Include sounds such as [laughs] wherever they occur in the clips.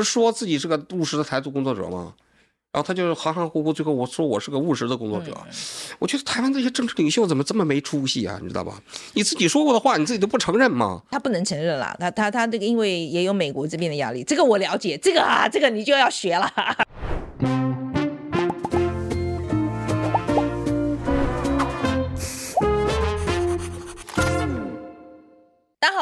不是说自己是个务实的台独工作者吗？然后他就含含糊糊，最后我说我是个务实的工作者。嗯、我觉得台湾这些政治领袖怎么这么没出息啊？你知道吧？你自己说过的话，你自己都不承认吗？他不能承认啦，他他他这个因为也有美国这边的压力，这个我了解，这个啊，这个你就要学了。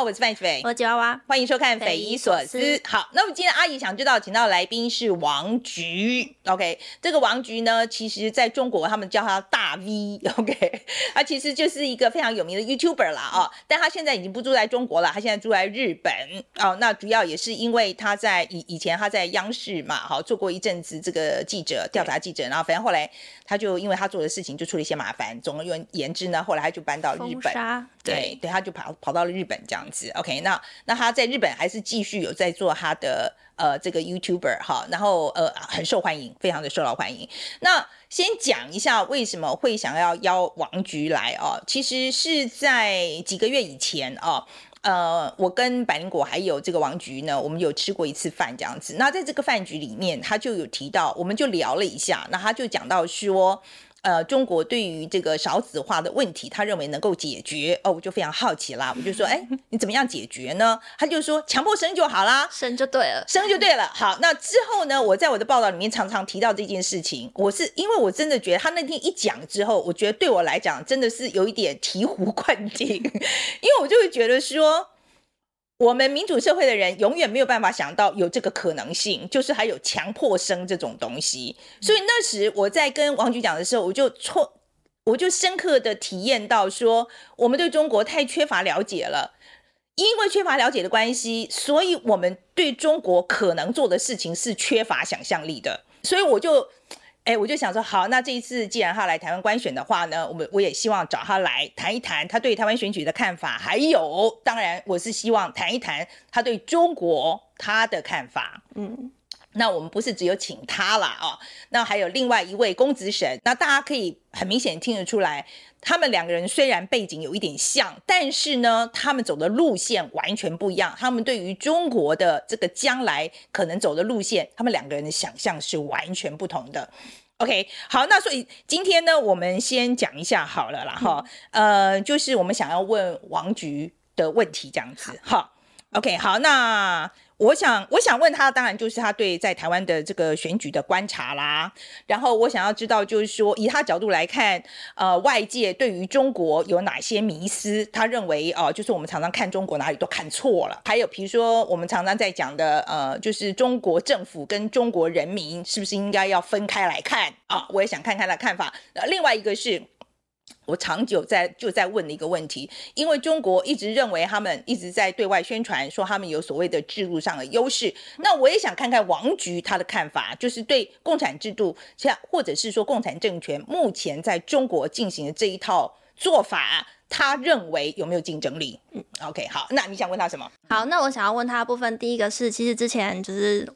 我是范琪斐，我是吉娃娃，欢迎收看《匪夷所思》。好，那么今天阿姨想知道，请到的来宾是王菊。OK，这个王菊呢，其实在中国他们叫他大 V。OK，[laughs] 他其实就是一个非常有名的 YouTuber 啦啊、哦，但他现在已经不住在中国了，他现在住在日本哦。那主要也是因为他在以以前他在央视嘛，好做过一阵子这个记者调查记者，然后反正后来他就因为他做的事情就出了一些麻烦，总而言之呢，后来他就搬到日本。对对，他就跑跑到了日本这样子。OK，那那他在日本还是继续有在做他的呃这个 YouTuber 哈，然后呃很受欢迎，非常的受到欢迎。那先讲一下为什么会想要邀王菊来哦，其实是在几个月以前哦，呃，我跟百灵果还有这个王菊呢，我们有吃过一次饭这样子。那在这个饭局里面，他就有提到，我们就聊了一下，那他就讲到说。呃，中国对于这个少子化的问题，他认为能够解决哦，我就非常好奇啦，我就说，哎，[laughs] 你怎么样解决呢？他就说强迫生就好啦，生就对了，生就对了。好，那之后呢，我在我的报道里面常常提到这件事情，我是因为我真的觉得他那天一讲之后，我觉得对我来讲真的是有一点醍醐灌顶，[laughs] 因为我就会觉得说。我们民主社会的人永远没有办法想到有这个可能性，就是还有强迫生这种东西。所以那时我在跟王局讲的时候，我就错，我就深刻的体验到说，我们对中国太缺乏了解了。因为缺乏了解的关系，所以我们对中国可能做的事情是缺乏想象力的。所以我就。哎，我就想说，好，那这一次既然他来台湾官选的话呢，我们我也希望找他来谈一谈他对台湾选举的看法，还有，当然我是希望谈一谈他对中国他的看法。嗯，那我们不是只有请他啦，哦，那还有另外一位公子神，那大家可以很明显听得出来，他们两个人虽然背景有一点像，但是呢，他们走的路线完全不一样。他们对于中国的这个将来可能走的路线，他们两个人的想象是完全不同的。OK，好，那所以今天呢，我们先讲一下好了啦，哈、嗯，呃，就是我们想要问王局的问题这样子，哈，OK，好，那。我想，我想问他，当然就是他对在台湾的这个选举的观察啦。然后我想要知道，就是说以他角度来看，呃，外界对于中国有哪些迷思？他认为，哦、就是我们常常看中国哪里都看错了。还有，比如说我们常常在讲的，呃，就是中国政府跟中国人民是不是应该要分开来看啊？我也想看看他的看法。呃，另外一个是。我长久在就在问的一个问题，因为中国一直认为他们一直在对外宣传说他们有所谓的制度上的优势，那我也想看看王菊他的看法，就是对共产制度，像或者是说共产政权目前在中国进行的这一套做法，他认为有没有竞争力？嗯，OK，好，那你想问他什么？好，那我想要问他的部分，第一个是其实之前就是。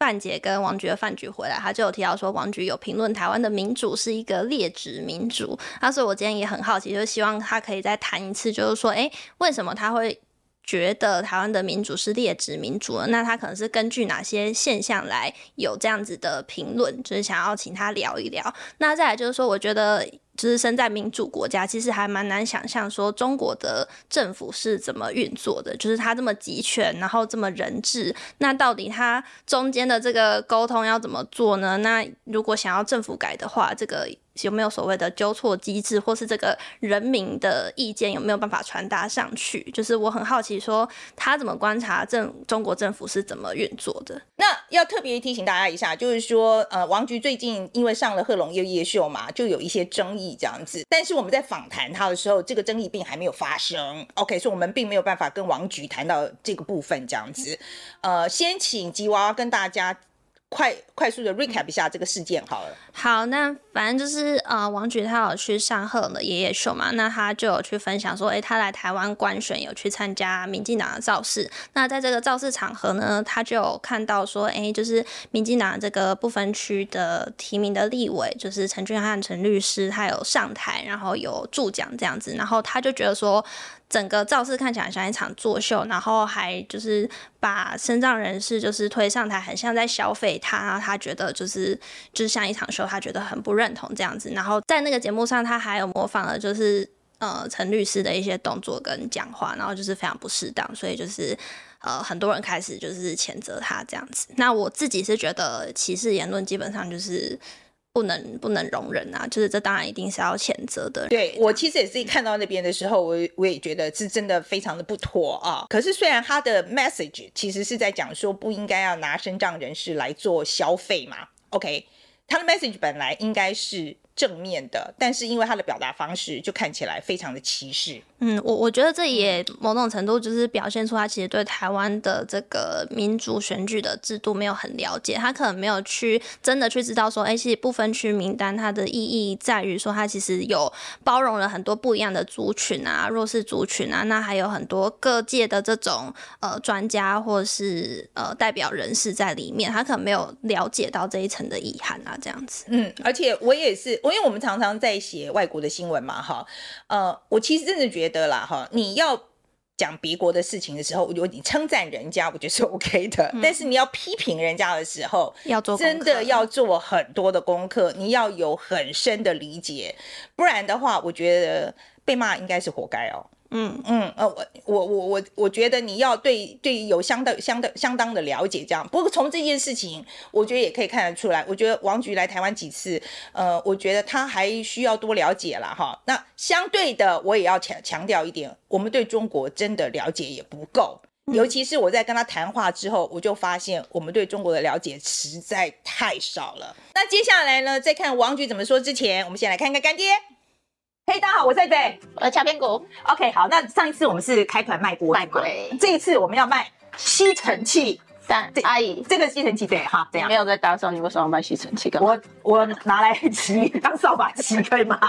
范姐跟王菊的饭局回来，他就有提到说，王菊有评论台湾的民主是一个劣质民主。那所以我今天也很好奇，就是希望他可以再谈一次，就是说，诶，为什么他会觉得台湾的民主是劣质民主？那他可能是根据哪些现象来有这样子的评论？就是想要请他聊一聊。那再来就是说，我觉得。就是身在民主国家，其实还蛮难想象说中国的政府是怎么运作的。就是他这么集权，然后这么人治，那到底他中间的这个沟通要怎么做呢？那如果想要政府改的话，这个。有没有所谓的纠错机制，或是这个人民的意见有没有办法传达上去？就是我很好奇，说他怎么观察政中国政府是怎么运作的？那要特别提醒大家一下，就是说，呃，王菊最近因为上了贺龙夜夜秀嘛，就有一些争议这样子。但是我们在访谈他的时候，这个争议并还没有发生。OK，所以我们并没有办法跟王菊谈到这个部分这样子。呃，先请吉娃娃跟大家。快快速的 recap 一下这个事件好了。好，那反正就是呃，王菊他有去上贺的爷爷秀嘛，那他就有去分享说，诶、欸，他来台湾观选，有去参加民进党的造势。那在这个造势场合呢，他就有看到说，诶、欸，就是民进党这个不分区的提名的立委，就是陈俊翰陈律师，他有上台，然后有助讲这样子，然后他就觉得说。整个造势看起来像一场作秀，然后还就是把身障人士就是推上台，很像在消费他，他觉得就是就是像一场秀，他觉得很不认同这样子。然后在那个节目上，他还有模仿了就是呃陈律师的一些动作跟讲话，然后就是非常不适当，所以就是呃很多人开始就是谴责他这样子。那我自己是觉得歧视言论基本上就是。不能不能容忍啊！就是这当然一定是要谴责的。对，我其实也是看到那边的时候，我我也觉得是真的非常的不妥啊。可是虽然他的 message 其实是在讲说不应该要拿身障人士来做消费嘛，OK，他的 message 本来应该是正面的，但是因为他的表达方式就看起来非常的歧视。嗯，我我觉得这也某种程度就是表现出他其实对台湾的这个民主选举的制度没有很了解，他可能没有去真的去知道说，哎，其实不分区名单它的意义在于说，它其实有包容了很多不一样的族群啊，弱势族群啊，那还有很多各界的这种呃专家或是呃代表人士在里面，他可能没有了解到这一层的遗憾啊，这样子。嗯，而且我也是，因为我们常常在写外国的新闻嘛，哈，呃，我其实真的觉得。得啦哈，你要讲别国的事情的时候，我觉得你称赞人家，我觉得是 [laughs] OK 的。嗯、但是你要批评人家的时候，要做真的要做很多的功课，你要有很深的理解，不然的话，我觉得被骂应该是活该哦。嗯嗯呃，我我我我我觉得你要对对有相当相当相当的了解，这样。不过从这件事情，我觉得也可以看得出来。我觉得王菊来台湾几次，呃，我觉得他还需要多了解了哈。那相对的，我也要强强调一点，我们对中国真的了解也不够。尤其是我在跟他谈话之后，我就发现我们对中国的了解实在太少了。那接下来呢，在看王菊怎么说之前，我们先来看看干爹。嘿，大家好，我是蔡蔡，我是敲边鼓。OK，好，那上一次我们是开团卖锅，卖锅。这一次我们要卖吸尘器。但阿姨，这个吸尘器对哈，这样没有在打扫，你为什么要卖吸尘器？我我拿来 [laughs] 骑当扫把骑可以吗？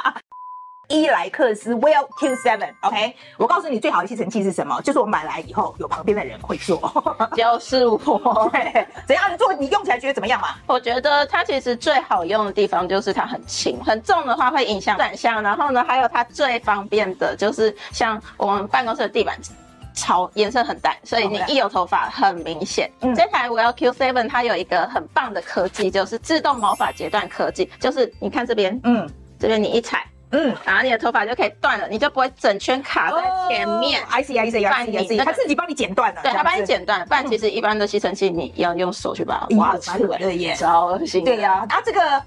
伊莱克斯 Well Q7，OK，我告诉你最好的吸尘器是什么？就是我买来以后有旁边的人会做，[laughs] 就是我。[laughs] 对，怎样做？你用起来觉得怎么样嘛？我觉得它其实最好用的地方就是它很轻，很重的话会影响转向。然后呢，还有它最方便的就是像我们办公室的地板超颜色很淡，所以你一有头发很明显。嗯，这台 Well Q7 它有一个很棒的科技，就是自动毛发截断科技，就是你看这边，嗯，这边你一踩。嗯，然后你的头发就可以断了，你就不会整圈卡在前面。I see, I see, I see, I see。他自己帮你剪断了。对，他帮你剪断。不然其实一般的吸尘器你要用手去把它挖出来，对耶，超恶心。对呀，啊这个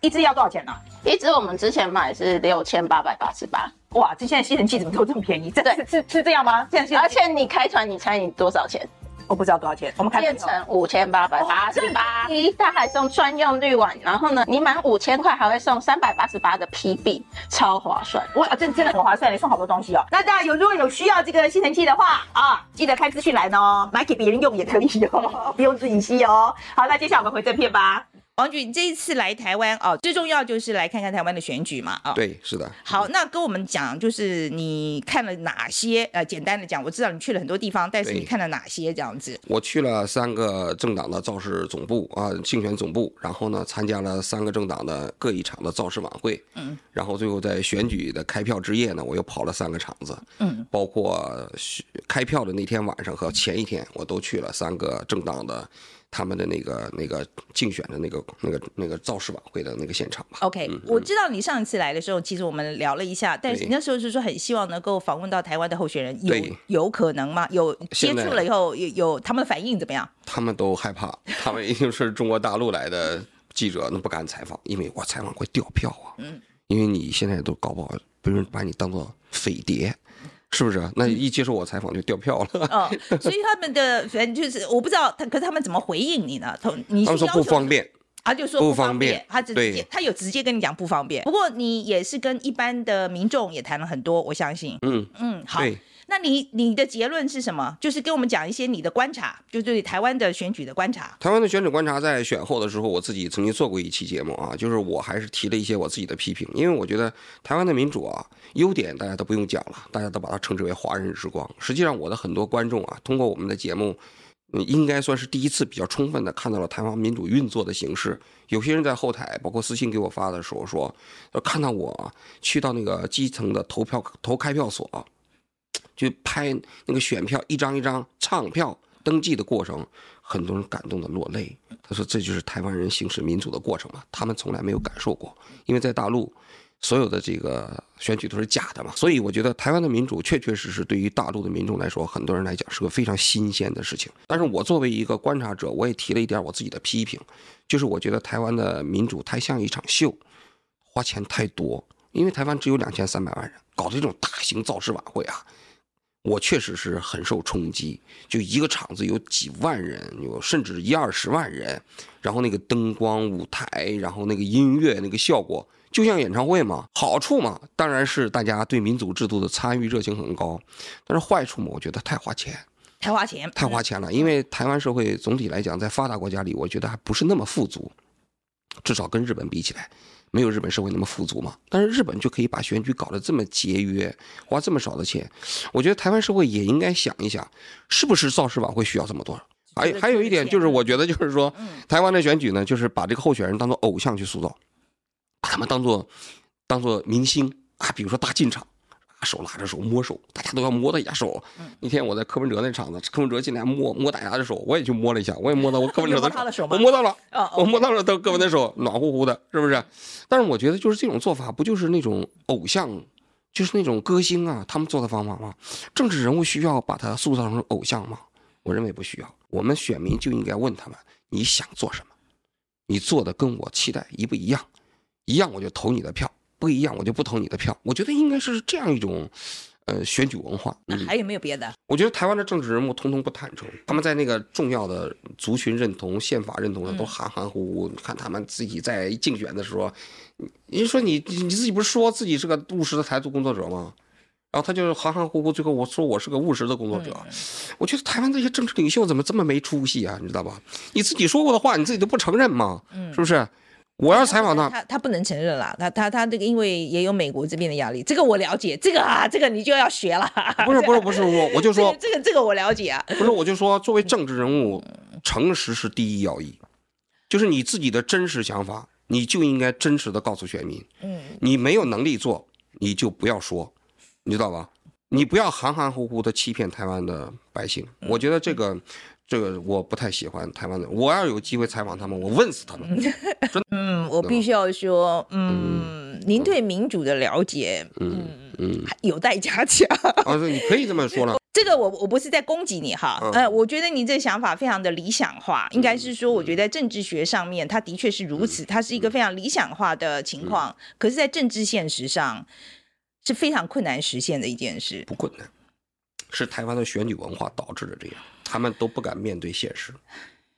一支要多少钱呢？一支我们之前买是六千八百八十八。哇，这现在吸尘器怎么都这么便宜？这是是是这样吗？现在而且你开团，你猜你多少钱？我不知道多少钱，我们开变成五千八百八十八，它还送专用滤网，然后呢，你满五千块还会送三百八十八的 PB，超划算，哇，真真的很划算，你送好多东西哦。那大家有如果有需要这个吸尘器的话啊，记得开资讯栏哦，买给别人用也可以哦，[laughs] 不用自己吸哦。好，那接下来我们回正片吧。王局，你这一次来台湾哦，最重要就是来看看台湾的选举嘛，啊、哦，对，是的。好，那跟我们讲，就是你看了哪些？呃，简单的讲，我知道你去了很多地方，但是你看了哪些这样子？我去了三个政党的造势总部啊，竞选总部，然后呢，参加了三个政党的各一场的造势晚会，嗯，然后最后在选举的开票之夜呢，我又跑了三个场子，嗯，包括开票的那天晚上和前一天，我都去了三个政党的。他们的那个那个竞选的那个那个那个造势晚会的那个现场吧。OK，嗯，我知道你上一次来的时候，其实我们聊了一下，但是那时候是说很希望能够访问到台湾的候选人，有有可能吗？有接触了以后，有有他们的反应怎么样？他们都害怕，[laughs] 他们一定是中国大陆来的记者，那不敢采访，因为我采访会掉票啊。嗯，因为你现在都搞不好别人把你当做匪谍。是不是？那一接受我采访就掉票了。嗯、哦，所以他们的反正就是我不知道他，可是他们怎么回应你呢？他你他们说不方便，他就说不方便，不方便他直接他有直接跟你讲不方便。不过你也是跟一般的民众也谈了很多，我相信。嗯嗯，好。那你你的结论是什么？就是跟我们讲一些你的观察，就对台湾的选举的观察。台湾的选举观察，在选后的时候，我自己曾经做过一期节目啊，就是我还是提了一些我自己的批评，因为我觉得台湾的民主啊，优点大家都不用讲了，大家都把它称之为华人之光。实际上，我的很多观众啊，通过我们的节目。应该算是第一次比较充分的看到了台湾民主运作的形式。有些人在后台，包括私信给我发的时候说，看到我去到那个基层的投票投开票所，就拍那个选票一张一张唱票登记的过程，很多人感动的落泪。他说这就是台湾人行使民主的过程嘛，他们从来没有感受过，因为在大陆。所有的这个选举都是假的嘛，所以我觉得台湾的民主确确实实对于大陆的民众来说，很多人来讲是个非常新鲜的事情。但是我作为一个观察者，我也提了一点我自己的批评，就是我觉得台湾的民主太像一场秀，花钱太多。因为台湾只有两千三百万人，搞这种大型造势晚会啊，我确实是很受冲击。就一个场子有几万人，有甚至一二十万人，然后那个灯光舞台，然后那个音乐那个效果。就像演唱会嘛，好处嘛，当然是大家对民主制度的参与热情很高，但是坏处嘛，我觉得太花钱，太花钱，太花钱了。因为台湾社会总体来讲，在发达国家里，我觉得还不是那么富足，至少跟日本比起来，没有日本社会那么富足嘛。但是日本就可以把选举搞得这么节约，花这么少的钱，我觉得台湾社会也应该想一想，是不是造势晚会需要这么多？还还有一点就是，我觉得就是说，台湾的选举呢，就是把这个候选人当做偶像去塑造。把他们当做当做明星啊，比如说大进场，手拉着手摸手，大家都要摸他一下手。那天我在柯文哲那场子，柯文哲进来摸摸大家的手，我也去摸了一下，我也摸到我柯文哲的 [laughs] 手，我摸到了，我摸到了他柯文哲的手，暖乎乎的，是不是？但是我觉得就是这种做法，不就是那种偶像，就是那种歌星啊，他们做的方法吗？政治人物需要把他塑造成偶像吗？我认为不需要。我们选民就应该问他们：你想做什么？你做的跟我期待一不一样？一样我就投你的票，不一样我就不投你的票。我觉得应该是这样一种，呃，选举文化。那还有没有别的？我觉得台湾的政治人物通通不坦诚，他们在那个重要的族群认同、宪法认同上都含含糊糊。你看他们自己在竞选的时候，你说你你自己不是说自己是个务实的台独工作者吗？然后他就含含糊糊，最后我说我是个务实的工作者。我觉得台湾这些政治领袖怎么这么没出息啊？你知道吧？你自己说过的话，你自己都不承认吗？是不是？我要采访他，他他不能承认啦，他他他这个因为也有美国这边的压力，这个我了解，这个啊，这个你就要学了。不是不是不是我我就说这个这个我了解啊。不是我就说，作为政治人物，诚实是第一要义，就是你自己的真实想法，你就应该真实的告诉选民。嗯，你没有能力做，你就不要说，你知道吧？你不要含含糊糊的欺骗台湾的百姓。我觉得这个。这个我不太喜欢台湾的。我要有机会采访他们，我问死他们。嗯，我必须要说，嗯，嗯，您对民主的了解，嗯嗯，有待加强。啊，你可以这么说了。[laughs] 这个我我不是在攻击你哈，呃、嗯，我觉得你这想法非常的理想化，应该是说，我觉得在政治学上面，它的确是如此，它是一个非常理想化的情况。可是，在政治现实上，是非常困难实现的一件事。不困难，是台湾的选举文化导致的这样。他们都不敢面对现实，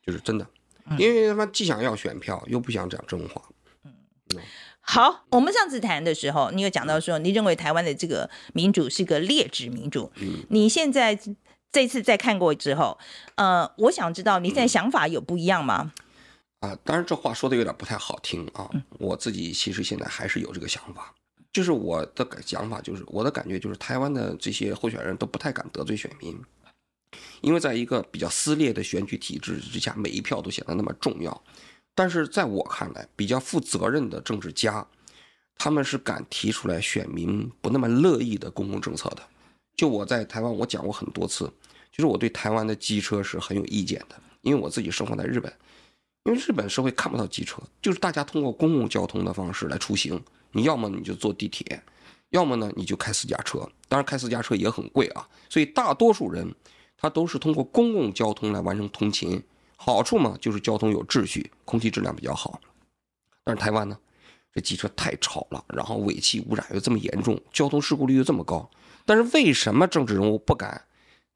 就是真的，因为他们既想要选票，又不想讲真话。嗯，好，我们上次谈的时候，你有讲到说，你认为台湾的这个民主是个劣质民主。嗯，你现在这次再看过之后，呃，我想知道你现在想法有不一样吗？啊，当然这话说的有点不太好听啊。我自己其实现在还是有这个想法，就是我的想法，就是我的感觉，就是台湾的这些候选人都不太敢得罪选民。因为在一个比较撕裂的选举体制之下，每一票都显得那么重要。但是在我看来，比较负责任的政治家，他们是敢提出来选民不那么乐意的公共政策的。就我在台湾，我讲过很多次，就是我对台湾的机车是很有意见的，因为我自己生活在日本，因为日本社会看不到机车，就是大家通过公共交通的方式来出行。你要么你就坐地铁，要么呢你就开私家车，当然开私家车也很贵啊，所以大多数人。他都是通过公共交通来完成通勤，好处嘛就是交通有秩序，空气质量比较好。但是台湾呢，这机车太吵了，然后尾气污染又这么严重，交通事故率又这么高。但是为什么政治人物不敢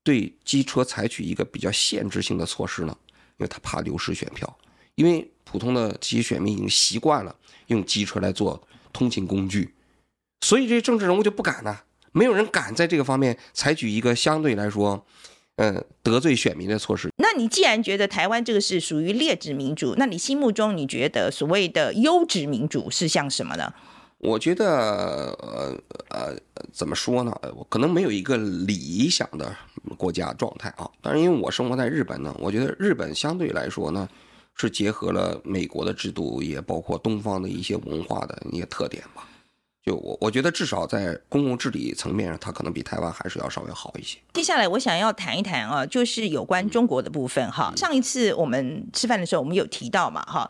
对机车采取一个比较限制性的措施呢？因为他怕流失选票，因为普通的这些选民已经习惯了用机车来做通勤工具，所以这些政治人物就不敢呢。没有人敢在这个方面采取一个相对来说，嗯，得罪选民的措施。那你既然觉得台湾这个是属于劣质民主，那你心目中你觉得所谓的优质民主是像什么呢？我觉得，呃呃，怎么说呢？我可能没有一个理想的国家状态啊。但是因为我生活在日本呢，我觉得日本相对来说呢，是结合了美国的制度，也包括东方的一些文化的一些特点吧。就我我觉得至少在公共治理层面上，它可能比台湾还是要稍微好一些。接下来我想要谈一谈啊，就是有关中国的部分哈。上一次我们吃饭的时候，我们有提到嘛哈，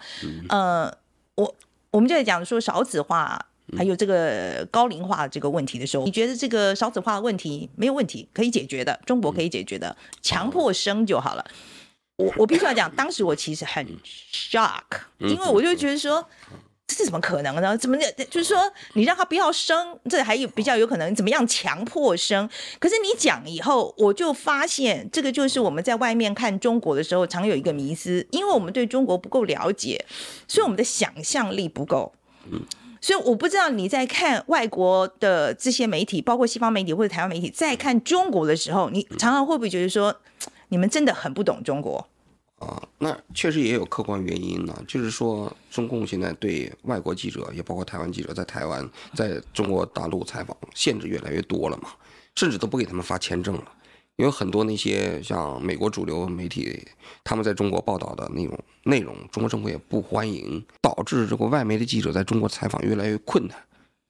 呃，我我们就在讲说少子化。还有这个高龄化这个问题的时候，你觉得这个少子化的问题没有问题，可以解决的，中国可以解决的，强迫生就好了。我 [laughs] 我必须要讲，当时我其实很 shock，因为我就觉得说，这是怎么可能呢？怎么就是说你让他不要生，这还有比较有可能怎么样强迫生？可是你讲以后，我就发现这个就是我们在外面看中国的时候常有一个迷思，因为我们对中国不够了解，所以我们的想象力不够。所以我不知道你在看外国的这些媒体，包括西方媒体或者台湾媒体，在看中国的时候，你常常会不会觉得说，你们真的很不懂中国？啊，那确实也有客观原因呢。就是说，中共现在对外国记者，也包括台湾记者，在台湾、在中国大陆采访限制越来越多了嘛，甚至都不给他们发签证了。有很多那些像美国主流媒体，他们在中国报道的那种内容，中国政府也不欢迎，导致这个外媒的记者在中国采访越来越困难。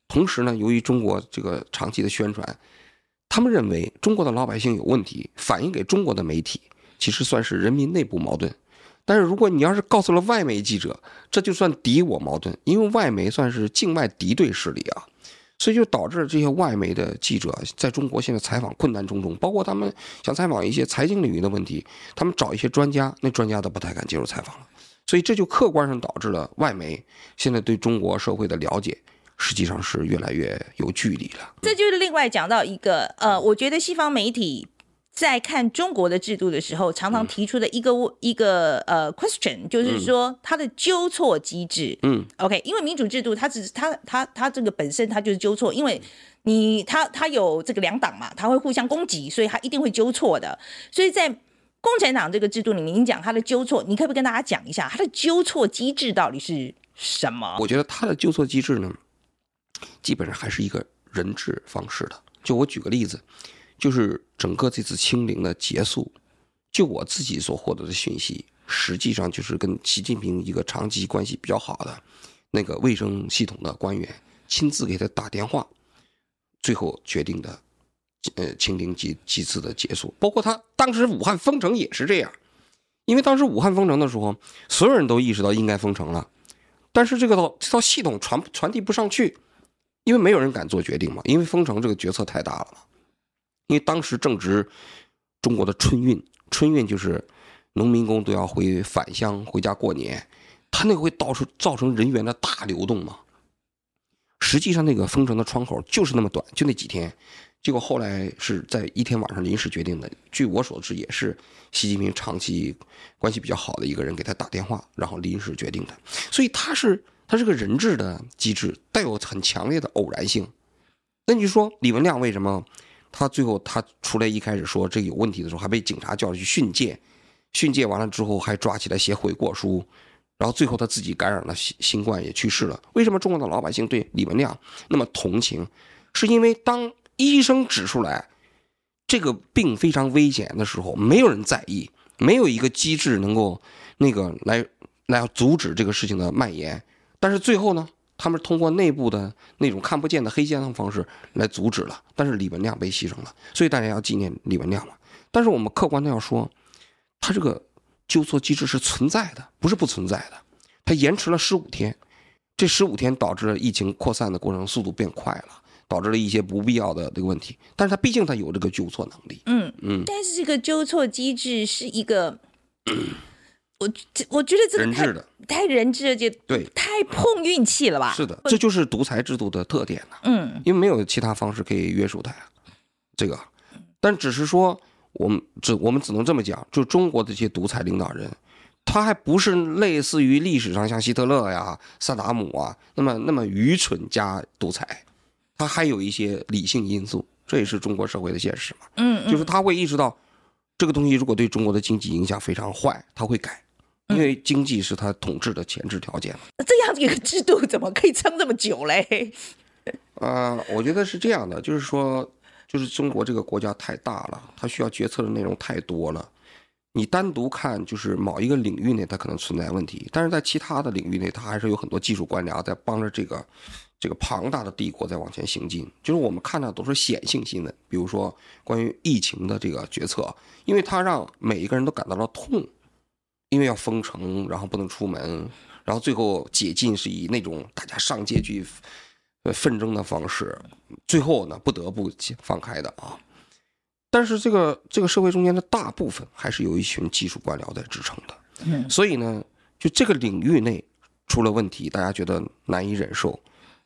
同时呢，由于中国这个长期的宣传，他们认为中国的老百姓有问题，反映给中国的媒体，其实算是人民内部矛盾。但是如果你要是告诉了外媒记者，这就算敌我矛盾，因为外媒算是境外敌对势力啊。所以就导致这些外媒的记者在中国现在采访困难重重，包括他们想采访一些财经领域的问题，他们找一些专家，那专家都不太敢接受采访了。所以这就客观上导致了外媒现在对中国社会的了解，实际上是越来越有距离了。这就是另外讲到一个，呃，我觉得西方媒体。在看中国的制度的时候，常常提出的一个、嗯、一个呃 question，就是说它的纠错机制。嗯，OK，因为民主制度它只是它它它这个本身它就是纠错，因为你它它有这个两党嘛，它会互相攻击，所以它一定会纠错的。所以在共产党这个制度里面，你讲它的纠错，你可不可以跟大家讲一下它的纠错机制到底是什么？我觉得它的纠错机制呢，基本上还是一个人治方式的。就我举个例子。就是整个这次清零的结束，就我自己所获得的讯息，实际上就是跟习近平一个长期关系比较好的那个卫生系统的官员亲自给他打电话，最后决定的，呃，清零机机制的结束。包括他当时武汉封城也是这样，因为当时武汉封城的时候，所有人都意识到应该封城了，但是这个套这套系统传传递不上去，因为没有人敢做决定嘛，因为封城这个决策太大了嘛。因为当时正值中国的春运，春运就是农民工都要回返乡回家过年，他那个会到处造成人员的大流动嘛。实际上那个封城的窗口就是那么短，就那几天。结果后来是在一天晚上临时决定的。据我所知，也是习近平长期关系比较好的一个人给他打电话，然后临时决定的。所以他是他是个人质的机制，带有很强烈的偶然性。那你说李文亮为什么？他最后他出来一开始说这有问题的时候，还被警察叫去训诫，训诫完了之后还抓起来写悔过书，然后最后他自己感染了新新冠也去世了。为什么中国的老百姓对李文亮那么同情？是因为当医生指出来这个病非常危险的时候，没有人在意，没有一个机制能够那个来来阻止这个事情的蔓延。但是最后呢？他们通过内部的那种看不见的黑箱的方式来阻止了，但是李文亮被牺牲了，所以大家要纪念李文亮嘛。但是我们客观的要说，他这个纠错机制是存在的，不是不存在的。他延迟了十五天，这十五天导致了疫情扩散的过程速度变快了，导致了一些不必要的这个问题。但是他毕竟他有这个纠错能力，嗯嗯。但是这个纠错机制是一个。我我觉得这个太人的太人质了，就对，太碰运气了吧？是的，这就是独裁制度的特点呢。嗯，因为没有其他方式可以约束他呀，这个。但只是说，我们只我们只能这么讲，就中国的这些独裁领导人，他还不是类似于历史上像希特勒呀、萨达姆啊那么那么愚蠢加独裁，他还有一些理性因素。这也是中国社会的现实嘛。嗯，嗯就是他会意识到，这个东西如果对中国的经济影响非常坏，他会改，因为经济是他统治的前置条件。那这样一个制度怎么可以撑这么久嘞？啊、[laughs] 呃，我觉得是这样的，就是说，就是中国这个国家太大了，它需要决策的内容太多了。你单独看，就是某一个领域内它可能存在问题，但是在其他的领域内，它还是有很多技术官僚在帮着这个这个庞大的帝国在往前行进。就是我们看到都是显性新闻，比如说关于疫情的这个决策，因为它让每一个人都感到了痛，因为要封城，然后不能出门，然后最后解禁是以那种大家上街去呃奋争的方式，最后呢不得不放开的啊。但是这个这个社会中间的大部分还是有一群技术官僚在支撑的，嗯，所以呢，就这个领域内出了问题，大家觉得难以忍受，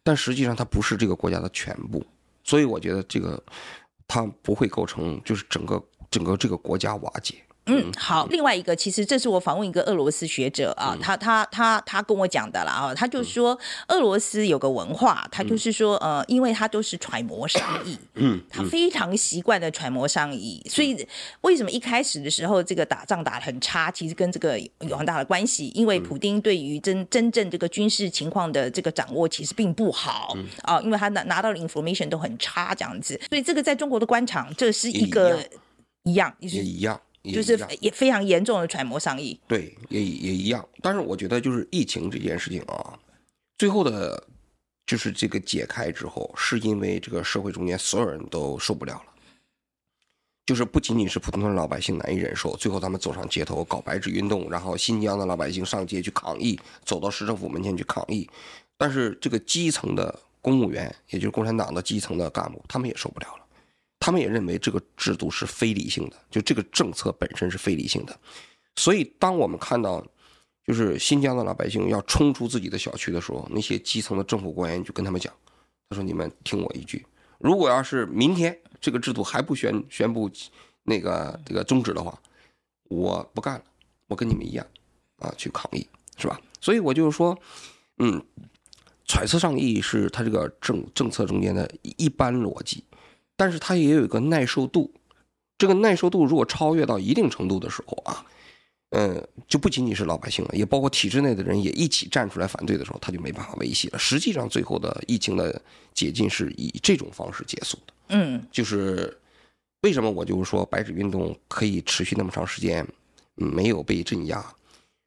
但实际上它不是这个国家的全部，所以我觉得这个它不会构成就是整个整个这个国家瓦解。嗯，好。另外一个，其实这是我访问一个俄罗斯学者啊，嗯、他他他他跟我讲的啦啊，他就说俄罗斯有个文化，他就是说呃，因为他都是揣摩商议，嗯，他非常习惯的揣摩上意，所以为什么一开始的时候这个打仗打得很差，其实跟这个有很大的关系，因为普丁对于真真正这个军事情况的这个掌握其实并不好啊，因为他拿拿到的 information 都很差这样子，所以这个在中国的官场，这是一个一样，也一样。就是也非常严重的揣摩上意，对，也也一样。但是我觉得，就是疫情这件事情啊，最后的，就是这个解开之后，是因为这个社会中间所有人都受不了了，就是不仅仅是普通的老百姓难以忍受，最后他们走上街头搞白纸运动，然后新疆的老百姓上街去抗议，走到市政府门前去抗议，但是这个基层的公务员，也就是共产党的基层的干部，他们也受不了了。他们也认为这个制度是非理性的，就这个政策本身是非理性的。所以，当我们看到就是新疆的老百姓要冲出自己的小区的时候，那些基层的政府官员就跟他们讲：“他说，你们听我一句，如果要是明天这个制度还不宣宣布那个这个终止的话，我不干了，我跟你们一样啊，去抗议，是吧？”所以我就是说，嗯，揣测上意是他这个政政策中间的一般逻辑。但是它也有一个耐受度，这个耐受度如果超越到一定程度的时候啊，嗯，就不仅仅是老百姓了，也包括体制内的人也一起站出来反对的时候，他就没办法维系了。实际上，最后的疫情的解禁是以这种方式结束的。嗯，就是为什么我就是说白纸运动可以持续那么长时间，没有被镇压。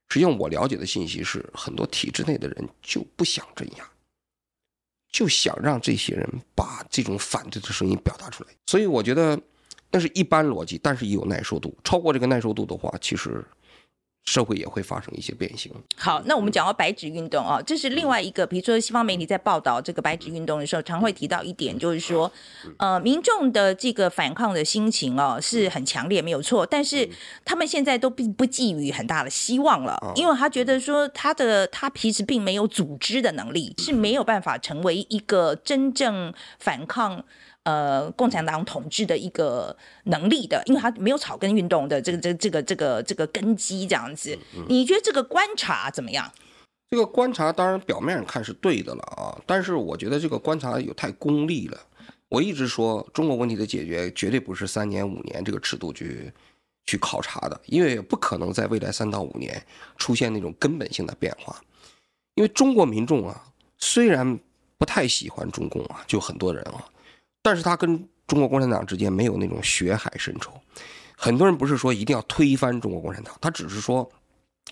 实际上，我了解的信息是，很多体制内的人就不想镇压。就想让这些人把这种反对的声音表达出来，所以我觉得那是一般逻辑，但是也有耐受度。超过这个耐受度的话，其实。社会也会发生一些变形。好，那我们讲到白纸运动啊，这是另外一个，比如说西方媒体在报道这个白纸运动的时候，常会提到一点，就是说，呃，民众的这个反抗的心情哦是很强烈，没有错，但是他们现在都并不寄予很大的希望了，因为他觉得说他的他其实并没有组织的能力，是没有办法成为一个真正反抗。呃，共产党统治的一个能力的，因为他没有草根运动的这个、这、这个、这个、这个根基，这样子。你觉得这个观察怎么样？这个观察当然表面上看是对的了啊，但是我觉得这个观察有太功利了。我一直说，中国问题的解决绝对不是三年五年这个尺度去去考察的，因为不可能在未来三到五年出现那种根本性的变化。因为中国民众啊，虽然不太喜欢中共啊，就很多人啊。但是他跟中国共产党之间没有那种血海深仇，很多人不是说一定要推翻中国共产党，他只是说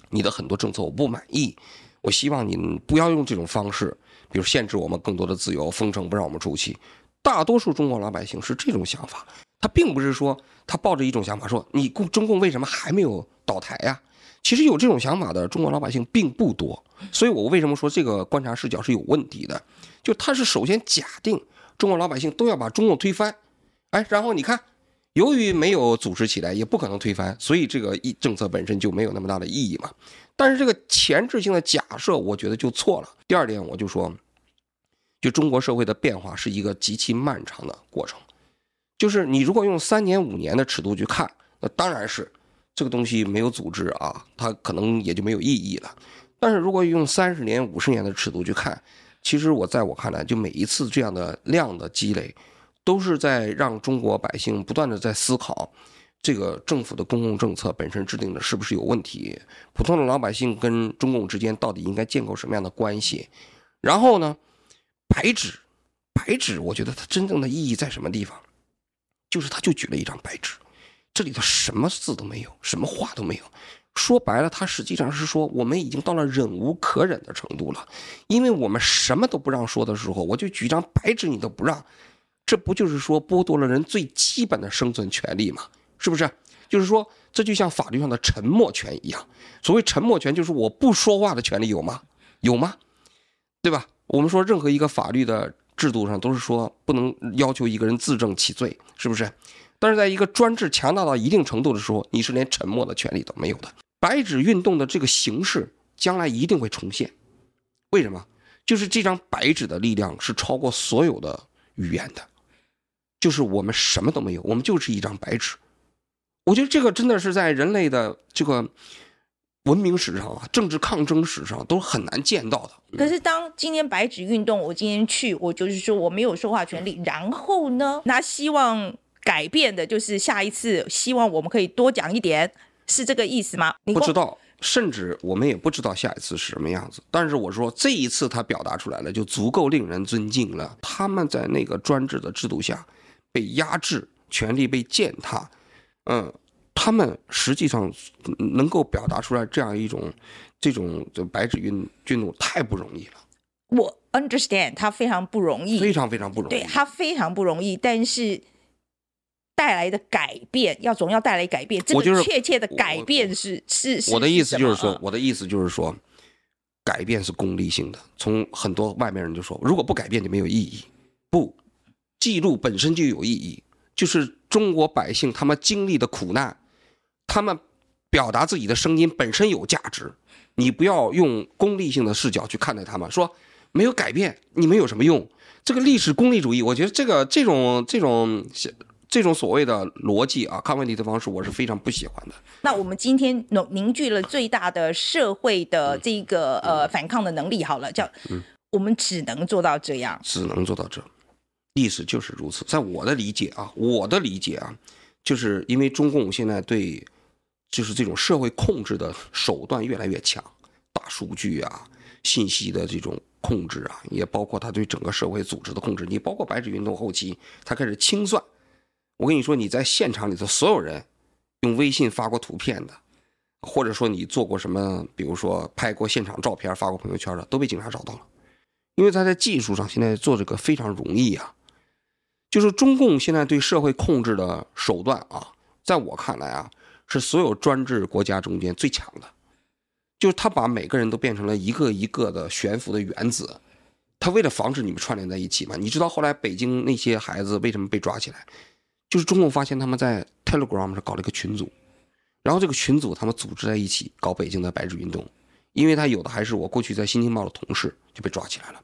你的很多政策我不满意，我希望你不要用这种方式，比如限制我们更多的自由，封城不让我们出去。大多数中国老百姓是这种想法，他并不是说他抱着一种想法说你共中共为什么还没有倒台呀？其实有这种想法的中国老百姓并不多，所以我为什么说这个观察视角是有问题的？就他是首先假定。中国老百姓都要把中共推翻，哎，然后你看，由于没有组织起来，也不可能推翻，所以这个一政策本身就没有那么大的意义嘛。但是这个前置性的假设，我觉得就错了。第二点，我就说，就中国社会的变化是一个极其漫长的过程，就是你如果用三年五年的尺度去看，那当然是这个东西没有组织啊，它可能也就没有意义了。但是如果用三十年、五十年的尺度去看，其实我在我看来，就每一次这样的量的积累，都是在让中国百姓不断的在思考，这个政府的公共政策本身制定的是不是有问题，普通的老百姓跟中共之间到底应该建构什么样的关系？然后呢，白纸，白纸，我觉得它真正的意义在什么地方？就是他就举了一张白纸，这里头什么字都没有，什么话都没有。说白了，他实际上是说我们已经到了忍无可忍的程度了，因为我们什么都不让说的时候，我就举一张白纸你都不让，这不就是说剥夺了人最基本的生存权利吗？是不是？就是说，这就像法律上的沉默权一样。所谓沉默权，就是我不说话的权利有吗？有吗？对吧？我们说任何一个法律的制度上都是说不能要求一个人自证其罪，是不是？但是在一个专制强大到一定程度的时候，你是连沉默的权利都没有的。白纸运动的这个形式将来一定会重现，为什么？就是这张白纸的力量是超过所有的语言的，就是我们什么都没有，我们就是一张白纸。我觉得这个真的是在人类的这个文明史上啊，政治抗争史上都很难见到的。可是当今天白纸运动，我今天去，我就是说我没有说话权利，然后呢，那希望改变的就是下一次，希望我们可以多讲一点。是这个意思吗？不知道，甚至我们也不知道下一次是什么样子。但是我说这一次他表达出来了，就足够令人尊敬了。他们在那个专制的制度下被压制，权力被践踏，嗯，他们实际上能够表达出来这样一种这种就白纸运运动太不容易了。我 understand 他非常不容易，非常非常不容易，对他非常不容易，但是。带来的改变要总要带来改变，这个确切的改变是是是。我的意思就是说，我的意思就是说，改变是功利性的。从很多外面人就说，如果不改变就没有意义。不，记录本身就有意义，就是中国百姓他们经历的苦难，他们表达自己的声音本身有价值。你不要用功利性的视角去看待他们，说没有改变你们有什么用？这个历史功利主义，我觉得这个这种这种。这种所谓的逻辑啊，看问题的方式，我是非常不喜欢的。那我们今天凝凝聚了最大的社会的这个、嗯、呃反抗的能力，好了，叫、嗯、我们只能做到这样，只能做到这。历史就是如此，在我的理解啊，我的理解啊，就是因为中共现在对就是这种社会控制的手段越来越强，大数据啊，信息的这种控制啊，也包括他对整个社会组织的控制。你包括白纸运动后期，他开始清算。我跟你说，你在现场里头，所有人用微信发过图片的，或者说你做过什么，比如说拍过现场照片发过朋友圈的，都被警察找到了。因为他在技术上现在做这个非常容易啊。就是中共现在对社会控制的手段啊，在我看来啊，是所有专制国家中间最强的。就是他把每个人都变成了一个一个的悬浮的原子，他为了防止你们串联在一起嘛。你知道后来北京那些孩子为什么被抓起来？就是中共发现他们在 Telegram 上搞了一个群组，然后这个群组他们组织在一起搞北京的白纸运动，因为他有的还是我过去在《新京报》的同事就被抓起来了，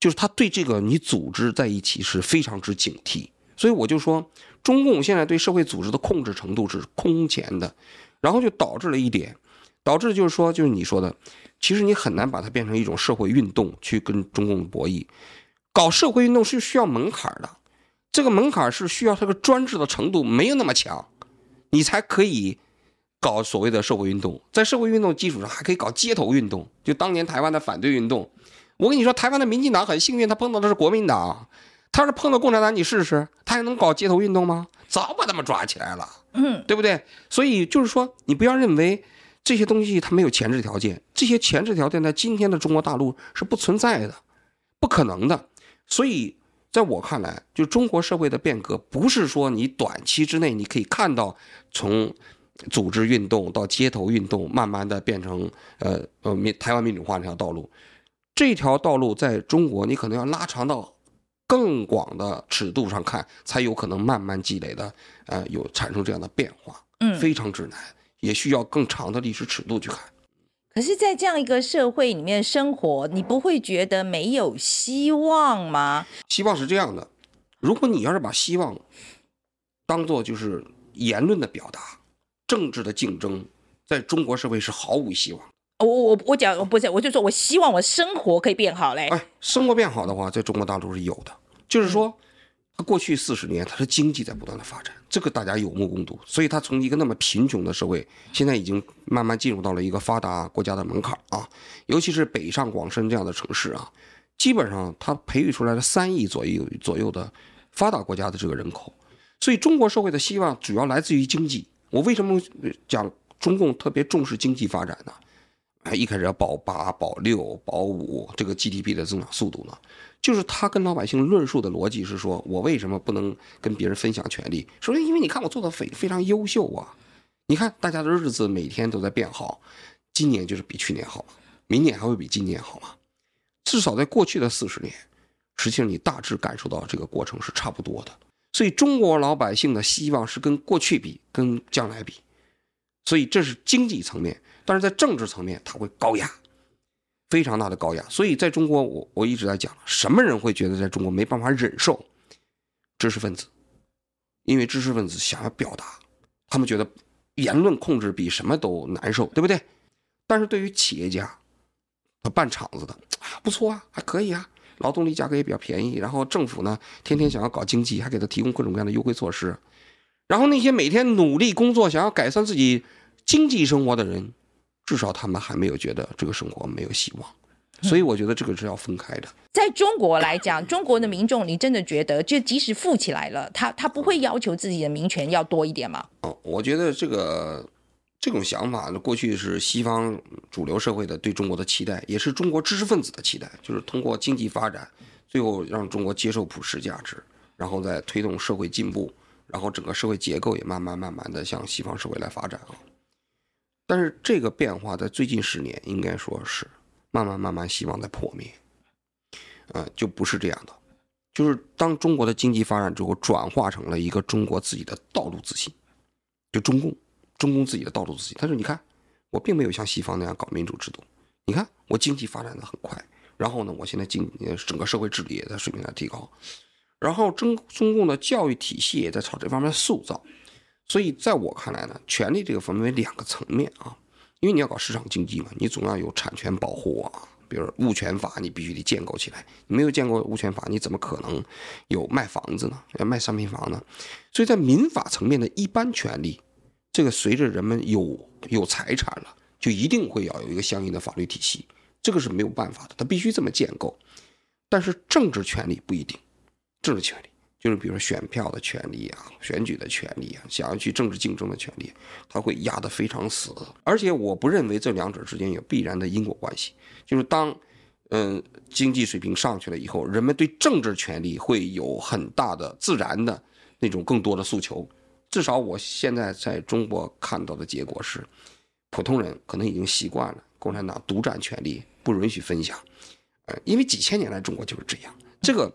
就是他对这个你组织在一起是非常之警惕，所以我就说中共现在对社会组织的控制程度是空前的，然后就导致了一点，导致就是说就是你说的，其实你很难把它变成一种社会运动去跟中共博弈，搞社会运动是需要门槛的。这个门槛是需要这个专制的程度没有那么强，你才可以搞所谓的社会运动。在社会运动基础上，还可以搞街头运动。就当年台湾的反对运动，我跟你说，台湾的民进党很幸运，他碰到的是国民党。他是碰到共产党，你试试，他还能搞街头运动吗？早把他们抓起来了，嗯，对不对？所以就是说，你不要认为这些东西它没有前置条件，这些前置条件在今天的中国大陆是不存在的，不可能的。所以。在我看来，就中国社会的变革，不是说你短期之内你可以看到从组织运动到街头运动，慢慢的变成呃呃民台湾民主化这条道路。这条道路在中国，你可能要拉长到更广的尺度上看，才有可能慢慢积累的呃有产生这样的变化。嗯，非常之难，也需要更长的历史尺度去看。可是，在这样一个社会里面生活，你不会觉得没有希望吗？希望是这样的，如果你要是把希望当做就是言论的表达、政治的竞争，在中国社会是毫无希望。我我我讲，我不是，我就说我希望我生活可以变好嘞。哎，生活变好的话，在中国大陆是有的，就是说，他过去四十年，它的经济在不断的发展，这个大家有目共睹。所以，它从一个那么贫穷的社会，现在已经慢慢进入到了一个发达国家的门槛啊。尤其是北上广深这样的城市啊，基本上它培育出来了三亿左右左右的发达国家的这个人口。所以，中国社会的希望主要来自于经济。我为什么讲中共特别重视经济发展呢？啊，一开始要保八、保六、保五这个 GDP 的增长速度呢？就是他跟老百姓论述的逻辑是说，我为什么不能跟别人分享权利？首先，因为你看我做的非非常优秀啊！你看大家的日子每天都在变好，今年就是比去年好，明年还会比今年好吗？至少在过去的四十年，实际上你大致感受到这个过程是差不多的。所以中国老百姓的希望是跟过去比，跟将来比。所以这是经济层面，但是在政治层面，它会高压。非常大的高压，所以在中国，我我一直在讲，什么人会觉得在中国没办法忍受？知识分子，因为知识分子想要表达，他们觉得言论控制比什么都难受，对不对？但是对于企业家，他办厂子的，哎呀，不错啊，还可以啊，劳动力价格也比较便宜，然后政府呢，天天想要搞经济，还给他提供各种各样的优惠措施，然后那些每天努力工作，想要改善自己经济生活的人。至少他们还没有觉得这个生活没有希望，所以我觉得这个是要分开的。在中国来讲，中国的民众，你真的觉得，就即使富起来了，他他不会要求自己的民权要多一点吗？哦，我觉得这个这种想法呢，过去是西方主流社会的对中国的期待，也是中国知识分子的期待，就是通过经济发展，最后让中国接受普世价值，然后再推动社会进步，然后整个社会结构也慢慢慢慢的向西方社会来发展啊。但是这个变化在最近十年应该说是慢慢慢慢希望在破灭，呃，就不是这样的，就是当中国的经济发展之后，转化成了一个中国自己的道路自信，就中共，中共自己的道路自信。他说：“你看，我并没有像西方那样搞民主制度，你看我经济发展的很快，然后呢，我现在经整个社会治理也在水平在提高，然后中中共的教育体系也在朝这方面塑造。”所以，在我看来呢，权利这个分为两个层面啊，因为你要搞市场经济嘛，你总要有产权保护啊，比如物权法，你必须得建构起来。你没有建构物权法，你怎么可能有卖房子呢？要卖商品房呢？所以在民法层面的一般权利，这个随着人们有有财产了，就一定会要有一个相应的法律体系，这个是没有办法的，它必须这么建构。但是政治权利不一定，政治权利。就是比如说选票的权利啊，选举的权利啊，想要去政治竞争的权利，他会压得非常死。而且我不认为这两者之间有必然的因果关系。就是当，嗯，经济水平上去了以后，人们对政治权利会有很大的自然的那种更多的诉求。至少我现在在中国看到的结果是，普通人可能已经习惯了共产党独占权利，不允许分享。呃，因为几千年来中国就是这样。这个。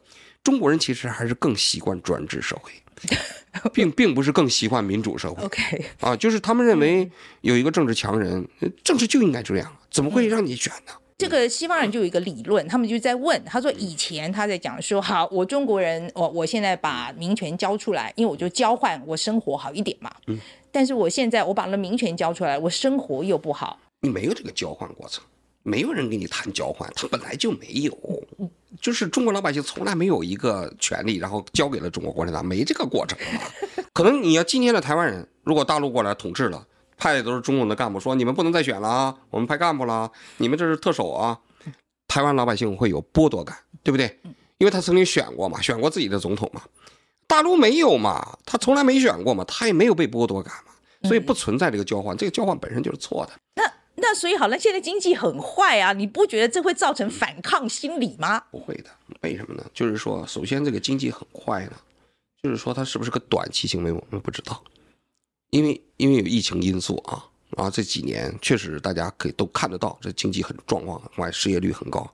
中国人其实还是更习惯专制社会，[laughs] 并并不是更习惯民主社会。OK，啊，就是他们认为有一个政治强人，政治就应该这样，怎么会让你选呢？这个西方人就有一个理论，他们就在问，他说以前他在讲说，好，我中国人，我我现在把民权交出来，因为我就交换我生活好一点嘛。嗯，但是我现在我把那民权交出来，我生活又不好。你没有这个交换过程。没有人跟你谈交换，他本来就没有，就是中国老百姓从来没有一个权利，然后交给了中国共产党，没这个过程嘛。可能你要今天的台湾人，如果大陆过来统治了，派的都是中共的干部，说你们不能再选了啊，我们派干部了，你们这是特首啊，台湾老百姓会有剥夺感，对不对？因为他曾经选过嘛，选过自己的总统嘛。大陆没有嘛，他从来没选过嘛，他也没有被剥夺感嘛，所以不存在这个交换，这个交换本身就是错的。那。所以好了，现在经济很坏啊，你不觉得这会造成反抗心理吗？不会的，为什么呢？就是说，首先这个经济很坏呢，就是说它是不是个短期行为，我们不知道，因为因为有疫情因素啊，然后这几年确实大家可以都看得到，这经济很状况很坏，失业率很高，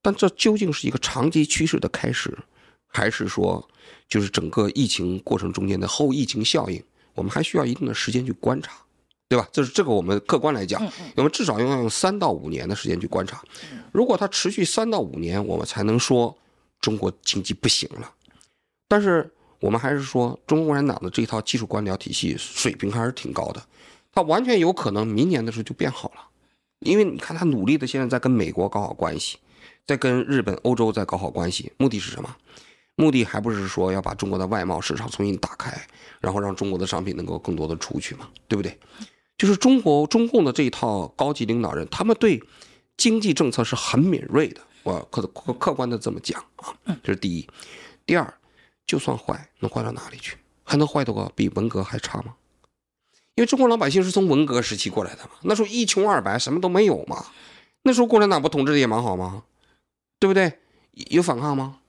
但这究竟是一个长期趋势的开始，还是说就是整个疫情过程中间的后疫情效应？我们还需要一定的时间去观察。对吧？就是这个，我们客观来讲，我们至少要用三到五年的时间去观察。如果它持续三到五年，我们才能说中国经济不行了。但是我们还是说，中国共产党的这套技术官僚体系水平还是挺高的，它完全有可能明年的时候就变好了。因为你看，他努力的现在在跟美国搞好关系，在跟日本、欧洲在搞好关系，目的是什么？目的还不是说要把中国的外贸市场重新打开，然后让中国的商品能够更多的出去嘛，对不对？就是中国中共的这一套高级领导人，他们对经济政策是很敏锐的，我客客客观的这么讲啊，这是第一。第二，就算坏，能坏到哪里去？还能坏到个比文革还差吗？因为中国老百姓是从文革时期过来的嘛，那时候一穷二白，什么都没有嘛。那时候共产党不统治的也蛮好吗？对不对？有反抗吗？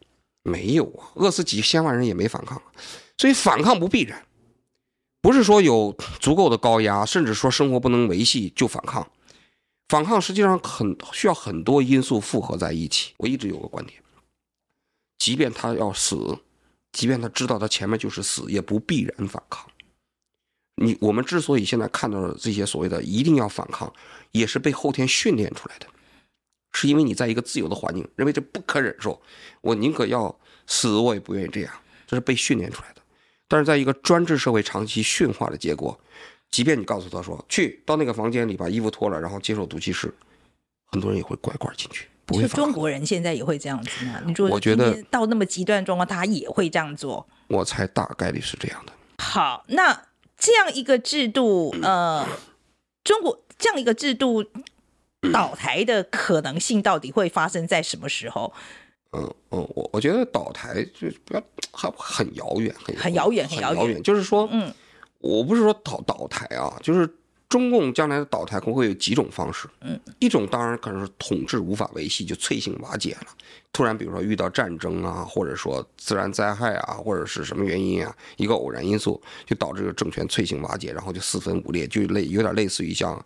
没有啊，饿死几千万人也没反抗，所以反抗不必然，不是说有足够的高压，甚至说生活不能维系就反抗。反抗实际上很需要很多因素复合在一起。我一直有个观点，即便他要死，即便他知道他前面就是死，也不必然反抗。你我们之所以现在看到的这些所谓的一定要反抗，也是被后天训练出来的，是因为你在一个自由的环境，认为这不可忍受，我宁可要死，我也不愿意这样，这是被训练出来的。但是在一个专制社会长期驯化的结果，即便你告诉他说去到那个房间里把衣服脱了，然后接受毒气室，很多人也会乖乖进去，不会。中国人现在也会这样子吗？你说，我觉得到那么极端状况，他也会这样做。我猜大概率是这样的。好，那。这样一个制度，呃，中国这样一个制度倒台的可能性到底会发生在什么时候？嗯嗯，我我觉得倒台就不要很很遥远，很很遥远，很遥远。就是说，嗯，我不是说倒倒台啊，就是。中共将来的倒台可能会有几种方式，嗯，一种当然可能是统治无法维系，就脆性瓦解了。突然，比如说遇到战争啊，或者说自然灾害啊，或者是什么原因啊，一个偶然因素就导致这个政权脆性瓦解，然后就四分五裂，就类有点类似于像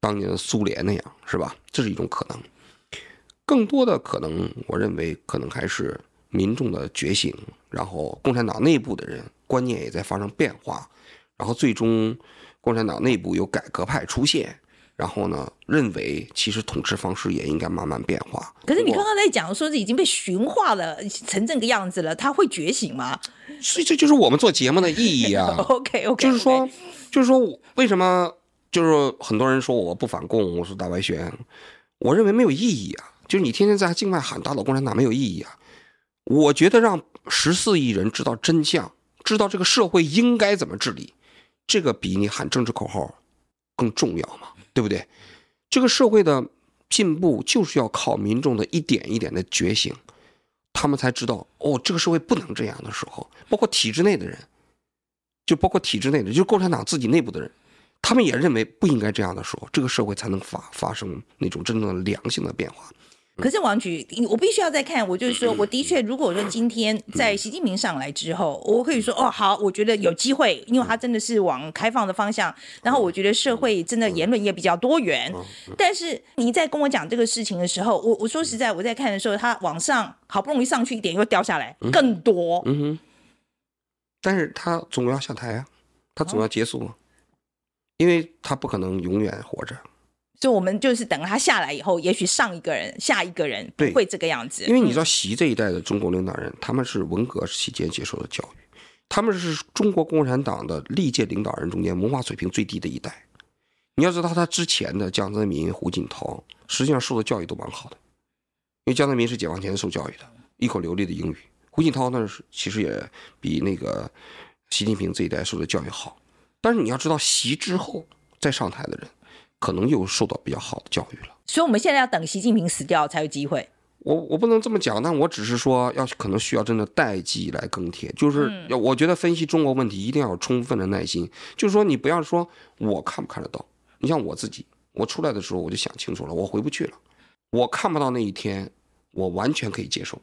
当年的苏联那样，是吧？这是一种可能。更多的可能，我认为可能还是民众的觉醒，然后共产党内部的人观念也在发生变化，然后最终。共产党内部有改革派出现，然后呢，认为其实统治方式也应该慢慢变化。可是你刚刚在讲说是已经被驯化了，成这个样子了，他会觉醒吗？所以这就是我们做节目的意义啊。[laughs] OK OK，就是说，就是说，为什么就是很多人说我不反共，我说大白宣，我认为没有意义啊。就是你天天在境外喊打倒共产党没有意义啊。我觉得让十四亿人知道真相，知道这个社会应该怎么治理。这个比你喊政治口号更重要嘛，对不对？这个社会的进步就是要靠民众的一点一点的觉醒，他们才知道哦，这个社会不能这样的时候，包括体制内的人，就包括体制内的，就是共产党自己内部的人，他们也认为不应该这样的时候，这个社会才能发发生那种真正的良性的变化。可是王局，我必须要再看。我就是说，我的确，如果说今天在习近平上来之后，我可以说，哦，好，我觉得有机会，因为他真的是往开放的方向。然后我觉得社会真的言论也比较多元。但是你在跟我讲这个事情的时候，我我说实在，我在看的时候，他往上好不容易上去一点，又掉下来更多。嗯哼。但是他总要下台啊，他总要结束啊，因为他不可能永远活着。就我们就是等他下来以后，也许上一个人、下一个人不会这个样子。因为你知道，习这一代的中国领导人，他们是文革期间接受的教育，他们是中国共产党的历届领导人中间文化水平最低的一代。你要知道，他之前的江泽民、胡锦涛，实际上受的教育都蛮好的，因为江泽民是解放前受教育的，一口流利的英语；胡锦涛呢，是其实也比那个习近平这一代受的教育好。但是你要知道，习之后再上台的人。可能又受到比较好的教育了，所以我们现在要等习近平死掉才有机会。我我不能这么讲，但我只是说，要可能需要真的代际来更替，就是要我觉得分析中国问题一定要有充分的耐心。就是说，你不要说我看不看得到，你像我自己，我出来的时候我就想清楚了，我回不去了，我看不到那一天，我完全可以接受，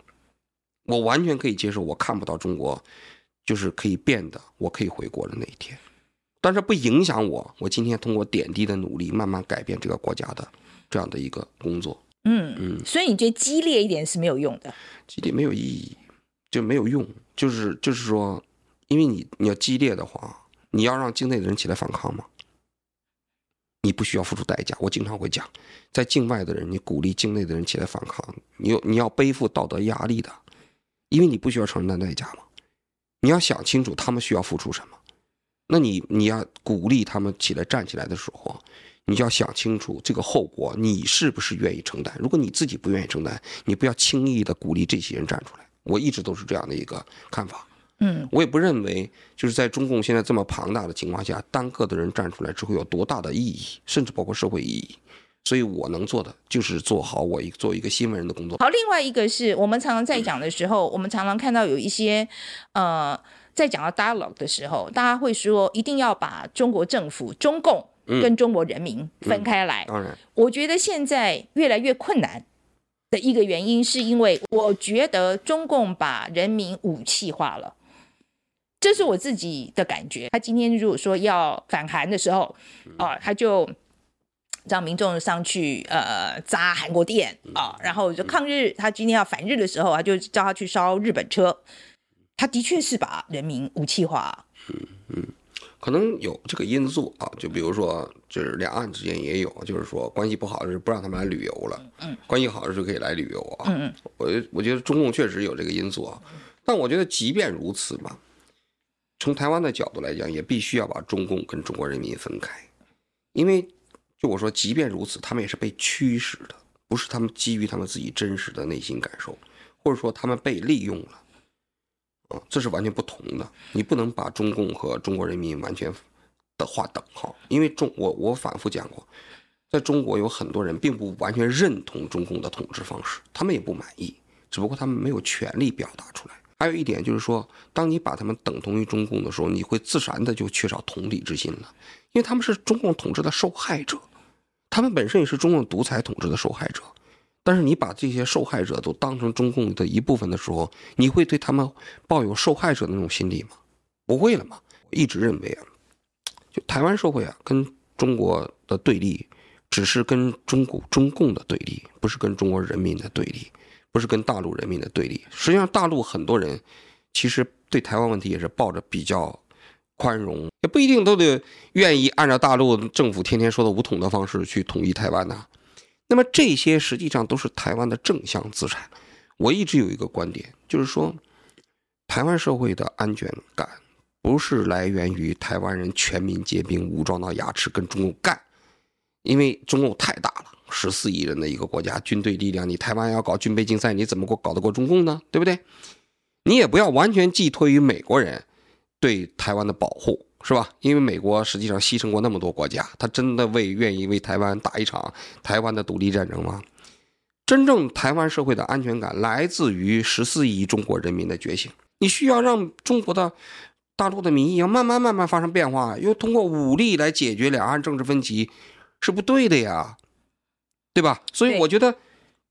我完全可以接受，我看不到中国就是可以变的，我可以回国的那一天。但是不影响我，我今天通过点滴的努力，慢慢改变这个国家的这样的一个工作。嗯嗯，所以你觉得激烈一点是没有用的？激烈没有意义，就没有用。就是就是说，因为你你要激烈的话，你要让境内的人起来反抗吗？你不需要付出代价。我经常会讲，在境外的人，你鼓励境内的人起来反抗，你有你要背负道德压力的，因为你不需要承担代价嘛。你要想清楚，他们需要付出什么。那你你要鼓励他们起来站起来的时候，你就要想清楚这个后果，你是不是愿意承担？如果你自己不愿意承担，你不要轻易的鼓励这些人站出来。我一直都是这样的一个看法。嗯，我也不认为就是在中共现在这么庞大的情况下，单个的人站出来之后有多大的意义，甚至包括社会意义。所以我能做的就是做好我一做一个新闻人的工作。好，另外一个是我们常常在讲的时候，我们常常看到有一些呃，在讲到 dialogue 的时候，大家会说一定要把中国政府、中共跟中国人民分开来。当然，我觉得现在越来越困难的一个原因，是因为我觉得中共把人民武器化了，这是我自己的感觉。他今天如果说要反韩的时候，啊，他就。让民众上去呃砸韩国店啊，然后就抗日。他今天要反日的时候，他就叫他去烧日本车。他的确是把人民武器化。嗯嗯，可能有这个因素啊，就比如说，就是两岸之间也有，就是说关系不好是不让他们来旅游了，嗯，关系好的就可以来旅游啊。嗯嗯，我我觉得中共确实有这个因素啊，但我觉得即便如此嘛，从台湾的角度来讲，也必须要把中共跟中国人民分开，因为。就我说，即便如此，他们也是被驱使的，不是他们基于他们自己真实的内心感受，或者说他们被利用了，这是完全不同的。你不能把中共和中国人民完全的划等号，因为中我我反复讲过，在中国有很多人并不完全认同中共的统治方式，他们也不满意，只不过他们没有权利表达出来。还有一点就是说，当你把他们等同于中共的时候，你会自然的就缺少同理之心了，因为他们是中共统治的受害者。他们本身也是中共独裁统治的受害者，但是你把这些受害者都当成中共的一部分的时候，你会对他们抱有受害者那种心理吗？不会了吗？我一直认为啊，就台湾社会啊，跟中国的对立，只是跟中国中共的对立，不是跟中国人民的对立，不是跟大陆人民的对立。实际上，大陆很多人其实对台湾问题也是抱着比较。宽容也不一定都得愿意按照大陆政府天天说的武统的方式去统一台湾呐。那么这些实际上都是台湾的正向资产。我一直有一个观点，就是说，台湾社会的安全感不是来源于台湾人全民皆兵、武装到牙齿跟中共干，因为中共太大了，十四亿人的一个国家，军队力量，你台湾要搞军备竞赛，你怎么过搞得过中共呢？对不对？你也不要完全寄托于美国人。对台湾的保护是吧？因为美国实际上牺牲过那么多国家，他真的为愿意为台湾打一场台湾的独立战争吗？真正台湾社会的安全感来自于十四亿中国人民的觉醒。你需要让中国的大陆的民意要慢慢慢慢发生变化，又通过武力来解决两岸政治分歧，是不对的呀，对吧？所以我觉得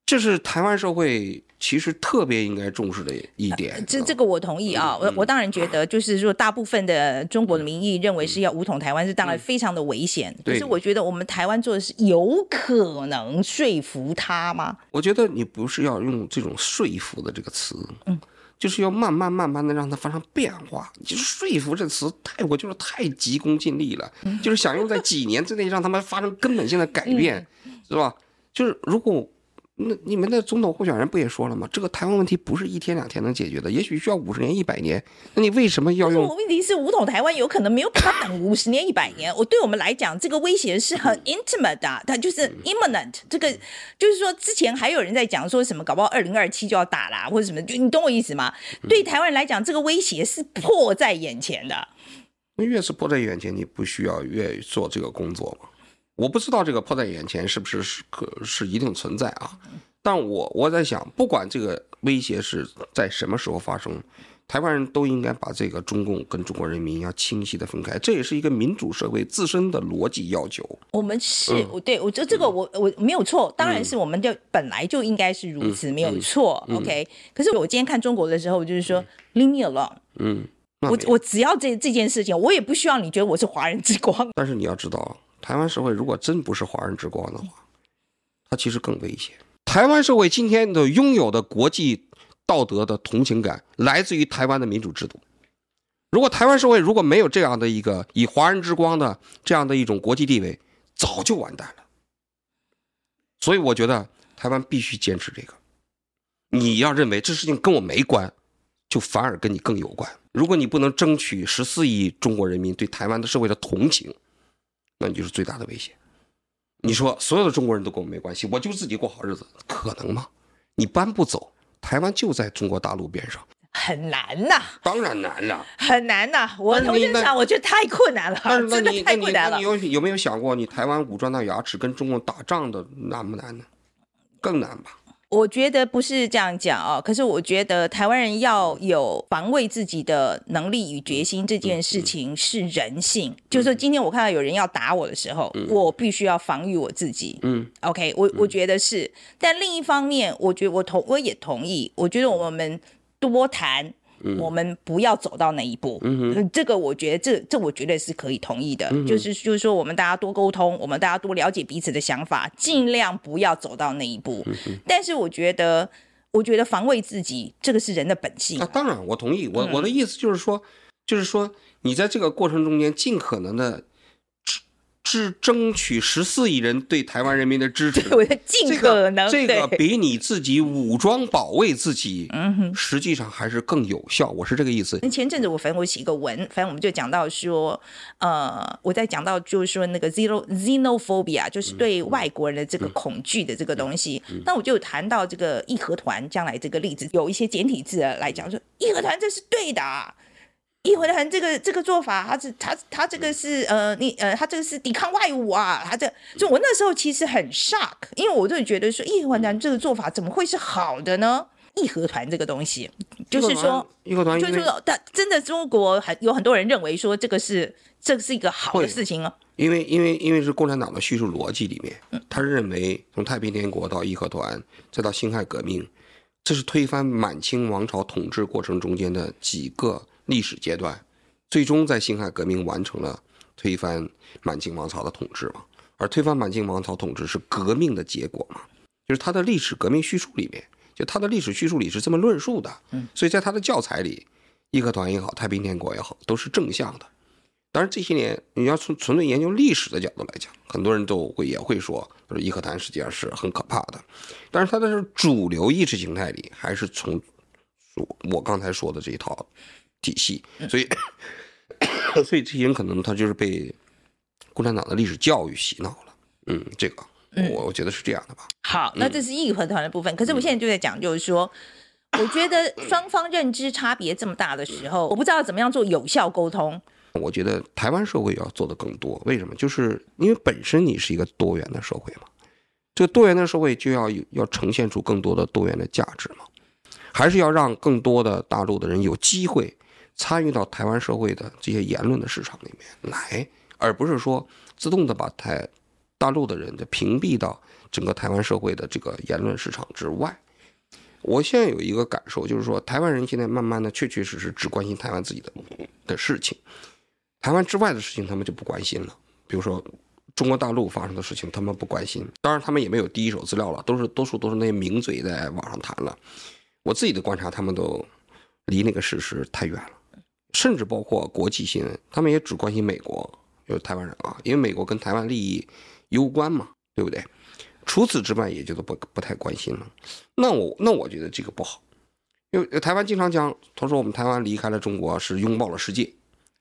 这是台湾社会。其实特别应该重视的一点，这这个我同意啊。我我当然觉得，就是说，大部分的中国的民意认为是要武统台湾，是当然非常的危险。可是我觉得，我们台湾做的是有可能说服他吗？我觉得你不是要用这种说服的这个词，嗯，就是要慢慢慢慢的让它发生变化。就是说服这词太，我就是太急功近利了，[laughs] 就是想用在几年之内让他们发生根本性的改变，是吧？就是如果。那你们的总统候选人不也说了吗？这个台湾问题不是一天两天能解决的，也许需要五十年、一百年。那你为什么要用？问题是武统台湾有可能没有办法等五十年、一百年。[laughs] 我对我们来讲，这个威胁是很 intimate 的，它就是 imminent。这个就是说，之前还有人在讲说什么，搞不好二零二七就要打啦，或者什么，就你懂我意思吗？对台湾人来讲，这个威胁是迫在眼前的。那越是迫在眼前，你不需要越做这个工作吗？我不知道这个迫在眼前是不是是可是一定存在啊？但我我在想，不管这个威胁是在什么时候发生，台湾人都应该把这个中共跟中国人民要清晰的分开，这也是一个民主社会自身的逻辑要求。我们是，嗯、对我觉得这个我我没有错，当然是我们就本来就应该是如此，嗯、没有错。嗯、OK，可是我今天看中国的时候，就是说、嗯、leave me alone。嗯，我我只要这这件事情，我也不需要你觉得我是华人之光。但是你要知道。台湾社会如果真不是华人之光的话，它其实更危险。台湾社会今天的拥有的国际道德的同情感，来自于台湾的民主制度。如果台湾社会如果没有这样的一个以华人之光的这样的一种国际地位，早就完蛋了。所以我觉得台湾必须坚持这个。你要认为这事情跟我没关，就反而跟你更有关。如果你不能争取十四亿中国人民对台湾的社会的同情，那你就是最大的威胁。你说所有的中国人都跟我没关系，我就自己过好日子，可能吗？你搬不走，台湾就在中国大陆边上，很难呐、啊，当然难了，很难呐、啊。我我现场我觉得太困难了，[laughs] 真的太困难了。你有有没有想过，你台湾武装到牙齿跟中国打仗的难不难呢？更难吧。我觉得不是这样讲哦，可是我觉得台湾人要有防卫自己的能力与决心，这件事情是人性。嗯、就是说今天我看到有人要打我的时候，嗯、我必须要防御我自己。嗯，OK，我我觉得是。但另一方面，我觉得我同我也同意，我觉得我们多谈。我们不要走到那一步，嗯哼，这个我觉得这这我觉得是可以同意的，嗯、就是就是说我们大家多沟通，我们大家多了解彼此的想法，尽量不要走到那一步。嗯、但是我觉得，我觉得防卫自己这个是人的本性。啊，当然我同意，我我的意思就是说，嗯、就是说你在这个过程中间尽可能的。是争取十四亿人对台湾人民的支持，[laughs] 我的尽可能，这个、这个比你自己武装保卫自己，嗯哼，实际上还是更有效。我是这个意思。前阵子我反正我写一个文，反正我们就讲到说，呃，我在讲到就是说那个 zero xenophobia，就是对外国人的这个恐惧的这个东西。嗯嗯、那我就谈到这个义和团将来这个例子，有一些简体字来讲说义和团这是对的。义和团这个这个做法，他是他他这个是呃，你呃，他这个是抵抗外侮啊，他这就我那时候其实很 shock，因为我就觉得说义和团这个做法怎么会是好的呢？义和团这个东西，就是说义和团，就是说，但真的中国很有很多人认为说这个是这是一个好的事情啊，因为因为因为是共产党的叙述逻辑里面，他认为从太平天国到义和团再到辛亥革命，这是推翻满清王朝统治过程中间的几个。历史阶段，最终在辛亥革命完成了推翻满清王朝的统治嘛？而推翻满清王朝统治是革命的结果嘛？就是他的历史革命叙述里面，就他的历史叙述里是这么论述的。嗯，所以在他的教材里，义和团也好，太平天国也好，都是正向的。当然这些年你要从纯粹研究历史的角度来讲，很多人都会也会说，就是义和团实际上是很可怕的。但是他的是主流意识形态里，还是从我刚才说的这一套。体系，所以，[coughs] 所以这些人可能他就是被共产党的历史教育洗脑了。嗯，这个，我我觉得是这样的吧。好，那这是义和团的部分。可是我现在就在讲，就是说，我觉得双方认知差别这么大的时候，我不知道怎么样做有效沟通。我觉得台湾社会要做的更多。为什么？就是因为本身你是一个多元的社会嘛，这个多元的社会就要要呈现出更多的多元的价值嘛，还是要让更多的大陆的人有机会。参与到台湾社会的这些言论的市场里面来，而不是说自动的把台大陆的人就屏蔽到整个台湾社会的这个言论市场之外。我现在有一个感受，就是说台湾人现在慢慢的确确实实只关心台湾自己的的事情，台湾之外的事情他们就不关心了。比如说中国大陆发生的事情，他们不关心。当然，他们也没有第一手资料了，都是多数都是那些名嘴在网上谈了。我自己的观察，他们都离那个事实太远了。甚至包括国际新闻，他们也只关心美国，就是台湾人啊，因为美国跟台湾利益攸关嘛，对不对？除此之外，也就都不不太关心了。那我那我觉得这个不好，因为台湾经常讲，他说我们台湾离开了中国是拥抱了世界，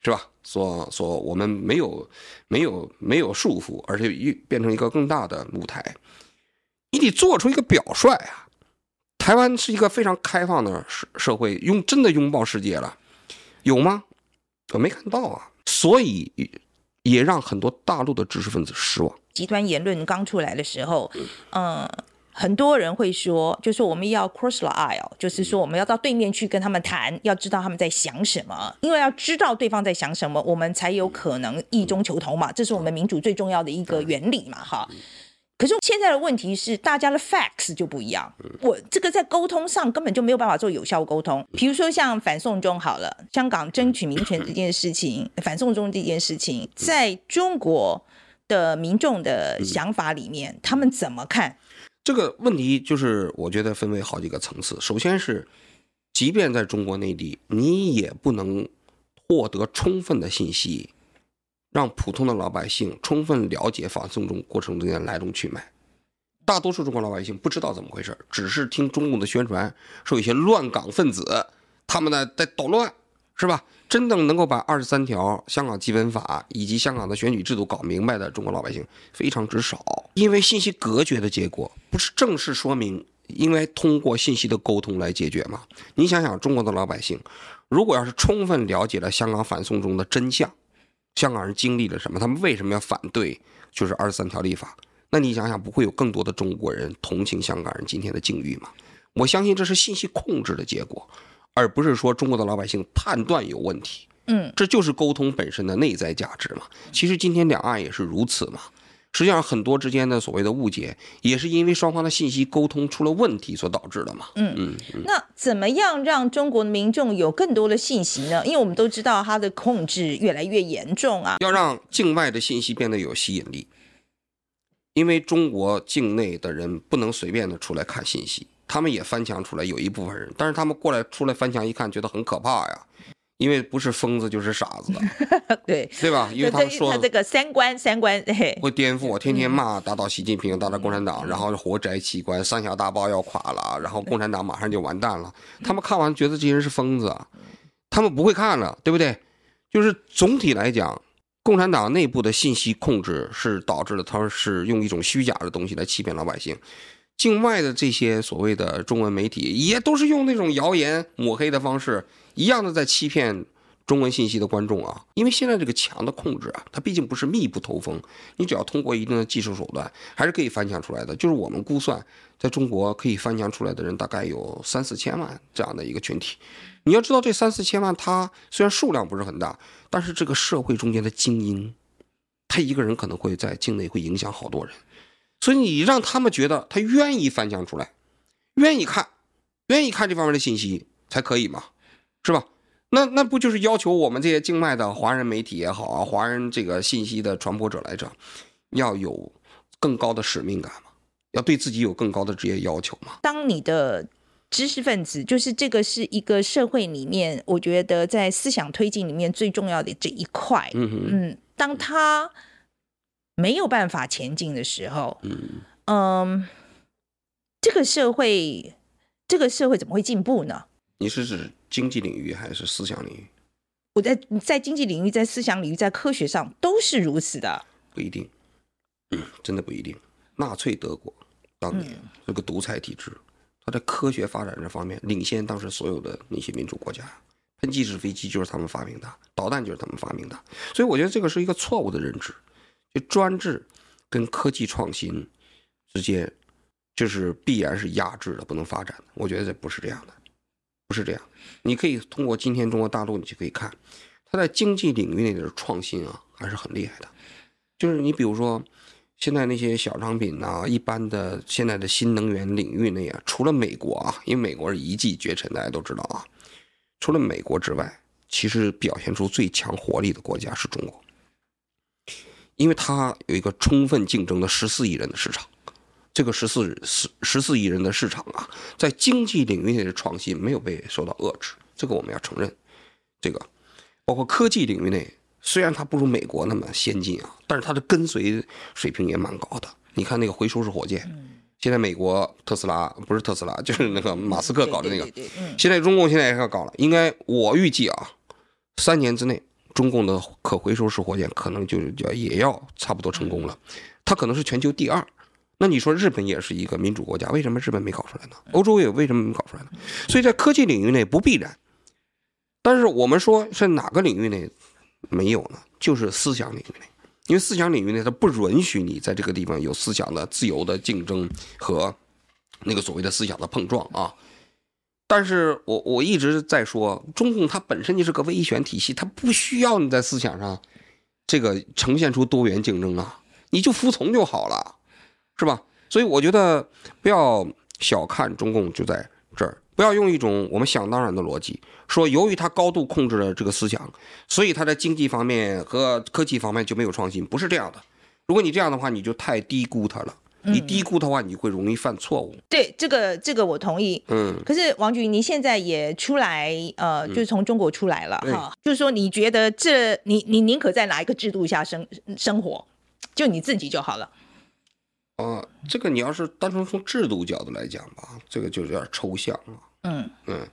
是吧？所所我们没有没有没有束缚，而且又变成一个更大的舞台。你得做出一个表率啊！台湾是一个非常开放的社社会，拥真的拥抱世界了。有吗？我没看到啊，所以也让很多大陆的知识分子失望。极端言论刚出来的时候，嗯，很多人会说，就是我们要 cross the aisle，就是说我们要到对面去跟他们谈，要知道他们在想什么，因为要知道对方在想什么，我们才有可能异中求同嘛，这是我们民主最重要的一个原理嘛，哈。可是现在的问题是，大家的 facts 就不一样。我这个在沟通上根本就没有办法做有效沟通。比如说像反送中好了，香港争取民权这件事情，反送中这件事情，在中国的民众的想法里面，他们怎么看？这个问题就是我觉得分为好几个层次。首先是，即便在中国内地，你也不能获得充分的信息。让普通的老百姓充分了解反送中过程中间来龙去脉，大多数中国老百姓不知道怎么回事，只是听中共的宣传，说有些乱港分子他们呢在捣乱，是吧？真正能够把二十三条、香港基本法以及香港的选举制度搞明白的中国老百姓非常之少，因为信息隔绝的结果，不是正式说明应该通过信息的沟通来解决吗？你想想，中国的老百姓，如果要是充分了解了香港反送中的真相，香港人经历了什么，他们为什么要反对，就是二十三条立法，那你想想，不会有更多的中国人同情香港人今天的境遇吗？我相信这是信息控制的结果。而不是说中国的老百姓判断有问题，嗯，这就是沟通本身的内在价值嘛。其实今天两岸也是如此嘛。实际上很多之间的所谓的误解，也是因为双方的信息沟通出了问题所导致的嘛。嗯嗯。那怎么样让中国的民众有更多的信息呢？因为我们都知道它的控制越来越严重啊。要让境外的信息变得有吸引力，因为中国境内的人不能随便的出来看信息。他们也翻墙出来，有一部分人，但是他们过来出来翻墙一看，觉得很可怕呀，因为不是疯子就是傻子，[laughs] 对对吧？因为他们说他这个三观三观会颠覆，天天骂打倒习近平，打倒共产党，然后活摘器官，三峡大坝要垮了，然后共产党马上就完蛋了。他们看完觉得这些人是疯子，他们不会看了，对不对？就是总体来讲，共产党内部的信息控制是导致了他是用一种虚假的东西来欺骗老百姓。境外的这些所谓的中文媒体，也都是用那种谣言抹黑的方式，一样的在欺骗中文信息的观众啊。因为现在这个墙的控制啊，它毕竟不是密不透风，你只要通过一定的技术手段，还是可以翻墙出来的。就是我们估算，在中国可以翻墙出来的人大概有三四千万这样的一个群体。你要知道，这三四千万，他虽然数量不是很大，但是这个社会中间的精英，他一个人可能会在境内会影响好多人。所以你让他们觉得他愿意翻墙出来，愿意看，愿意看这方面的信息才可以嘛，是吧？那那不就是要求我们这些境外的华人媒体也好啊，华人这个信息的传播者来着，要有更高的使命感嘛，要对自己有更高的职业要求嘛。当你的知识分子，就是这个是一个社会里面，我觉得在思想推进里面最重要的这一块。嗯哼嗯，当他。没有办法前进的时候，嗯，嗯，这个社会，这个社会怎么会进步呢？你是指经济领域还是思想领域？我在在经济领域、在思想领域、在科学上都是如此的。不一定，嗯，真的不一定。纳粹德国当年这个独裁体制，它在科学发展这方面领先当时所有的那些民主国家。喷气式飞机就是他们发明的，导弹就是他们发明的。所以我觉得这个是一个错误的认知。就专制跟科技创新之间，就是必然是压制的，不能发展的。我觉得这不是这样的，不是这样。你可以通过今天中国大陆，你就可以看，它在经济领域内的创新啊，还是很厉害的。就是你比如说，现在那些小商品呐、啊，一般的现在的新能源领域内啊，除了美国啊，因为美国是一骑绝尘，大家都知道啊，除了美国之外，其实表现出最强活力的国家是中国。因为它有一个充分竞争的十四亿人的市场，这个十四十十四亿人的市场啊，在经济领域内的创新没有被受到遏制，这个我们要承认。这个包括科技领域内，虽然它不如美国那么先进啊，但是它的跟随水平也蛮高的。你看那个回收式火箭，现在美国特斯拉不是特斯拉，就是那个马斯克搞的那个，现在中共现在也要搞了，应该我预计啊，三年之内。中共的可回收式火箭可能就要也要差不多成功了，它可能是全球第二。那你说日本也是一个民主国家，为什么日本没搞出来呢？欧洲也为什么没搞出来呢？所以在科技领域内不必然，但是我们说是哪个领域内没有呢？就是思想领域内，因为思想领域内它不允许你在这个地方有思想的自由的竞争和那个所谓的思想的碰撞啊。但是我我一直在说，中共它本身就是个威权体系，它不需要你在思想上，这个呈现出多元竞争啊，你就服从就好了，是吧？所以我觉得不要小看中共就在这儿，不要用一种我们想当然的逻辑说，由于它高度控制了这个思想，所以它在经济方面和科技方面就没有创新，不是这样的。如果你这样的话，你就太低估它了。你低估的话，你会容易犯错误。对，这个这个我同意。嗯。可是王局，你现在也出来，呃，就是从中国出来了哈。就是说，你觉得这你你宁可在哪一个制度下生生活，就你自己就好了。哦，这个你要是单纯从制度角度来讲吧，这个就有点抽象了。嗯嗯，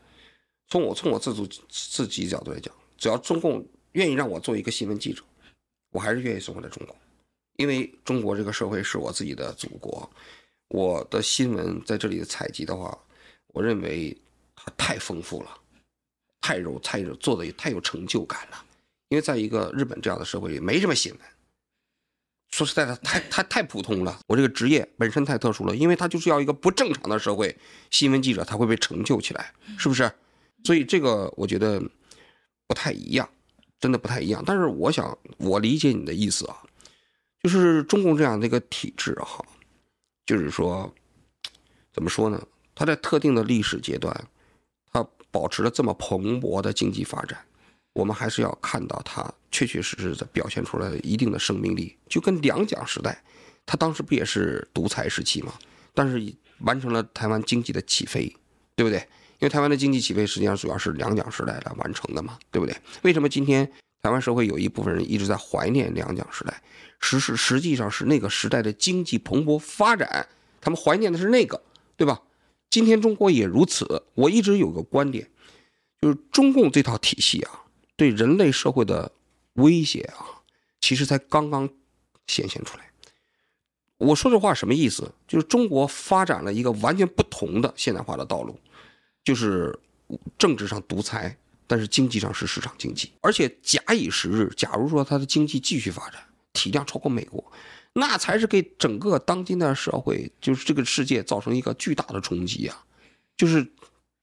从我从我自主自己角度来讲，只要中共愿意让我做一个新闻记者，我还是愿意生活在中国，因为中国这个社会是我自己的祖国。我的新闻在这里的采集的话，我认为它太丰富了，太有太有做的也太有成就感了。因为在一个日本这样的社会里，没什么新闻。说实在的，太太太普通了。我这个职业本身太特殊了，因为它就是要一个不正常的社会，新闻记者才会被成就起来，是不是？所以这个我觉得不太一样，真的不太一样。但是我想，我理解你的意思啊，就是中共这样的一个体制哈。就是说，怎么说呢？它在特定的历史阶段，它保持了这么蓬勃的经济发展，我们还是要看到它确确实实的表现出来的一定的生命力。就跟两蒋时代，它当时不也是独裁时期吗？但是完成了台湾经济的起飞，对不对？因为台湾的经济起飞实际上主要是两蒋时代来完成的嘛，对不对？为什么今天台湾社会有一部分人一直在怀念两蒋时代？实是实际上是那个时代的经济蓬勃发展，他们怀念的是那个，对吧？今天中国也如此。我一直有个观点，就是中共这套体系啊，对人类社会的威胁啊，其实才刚刚显现出来。我说这话什么意思？就是中国发展了一个完全不同的现代化的道路，就是政治上独裁，但是经济上是市场经济。而且假以时日，假如说它的经济继续发展，体量超过美国，那才是给整个当今的社会，就是这个世界造成一个巨大的冲击啊！就是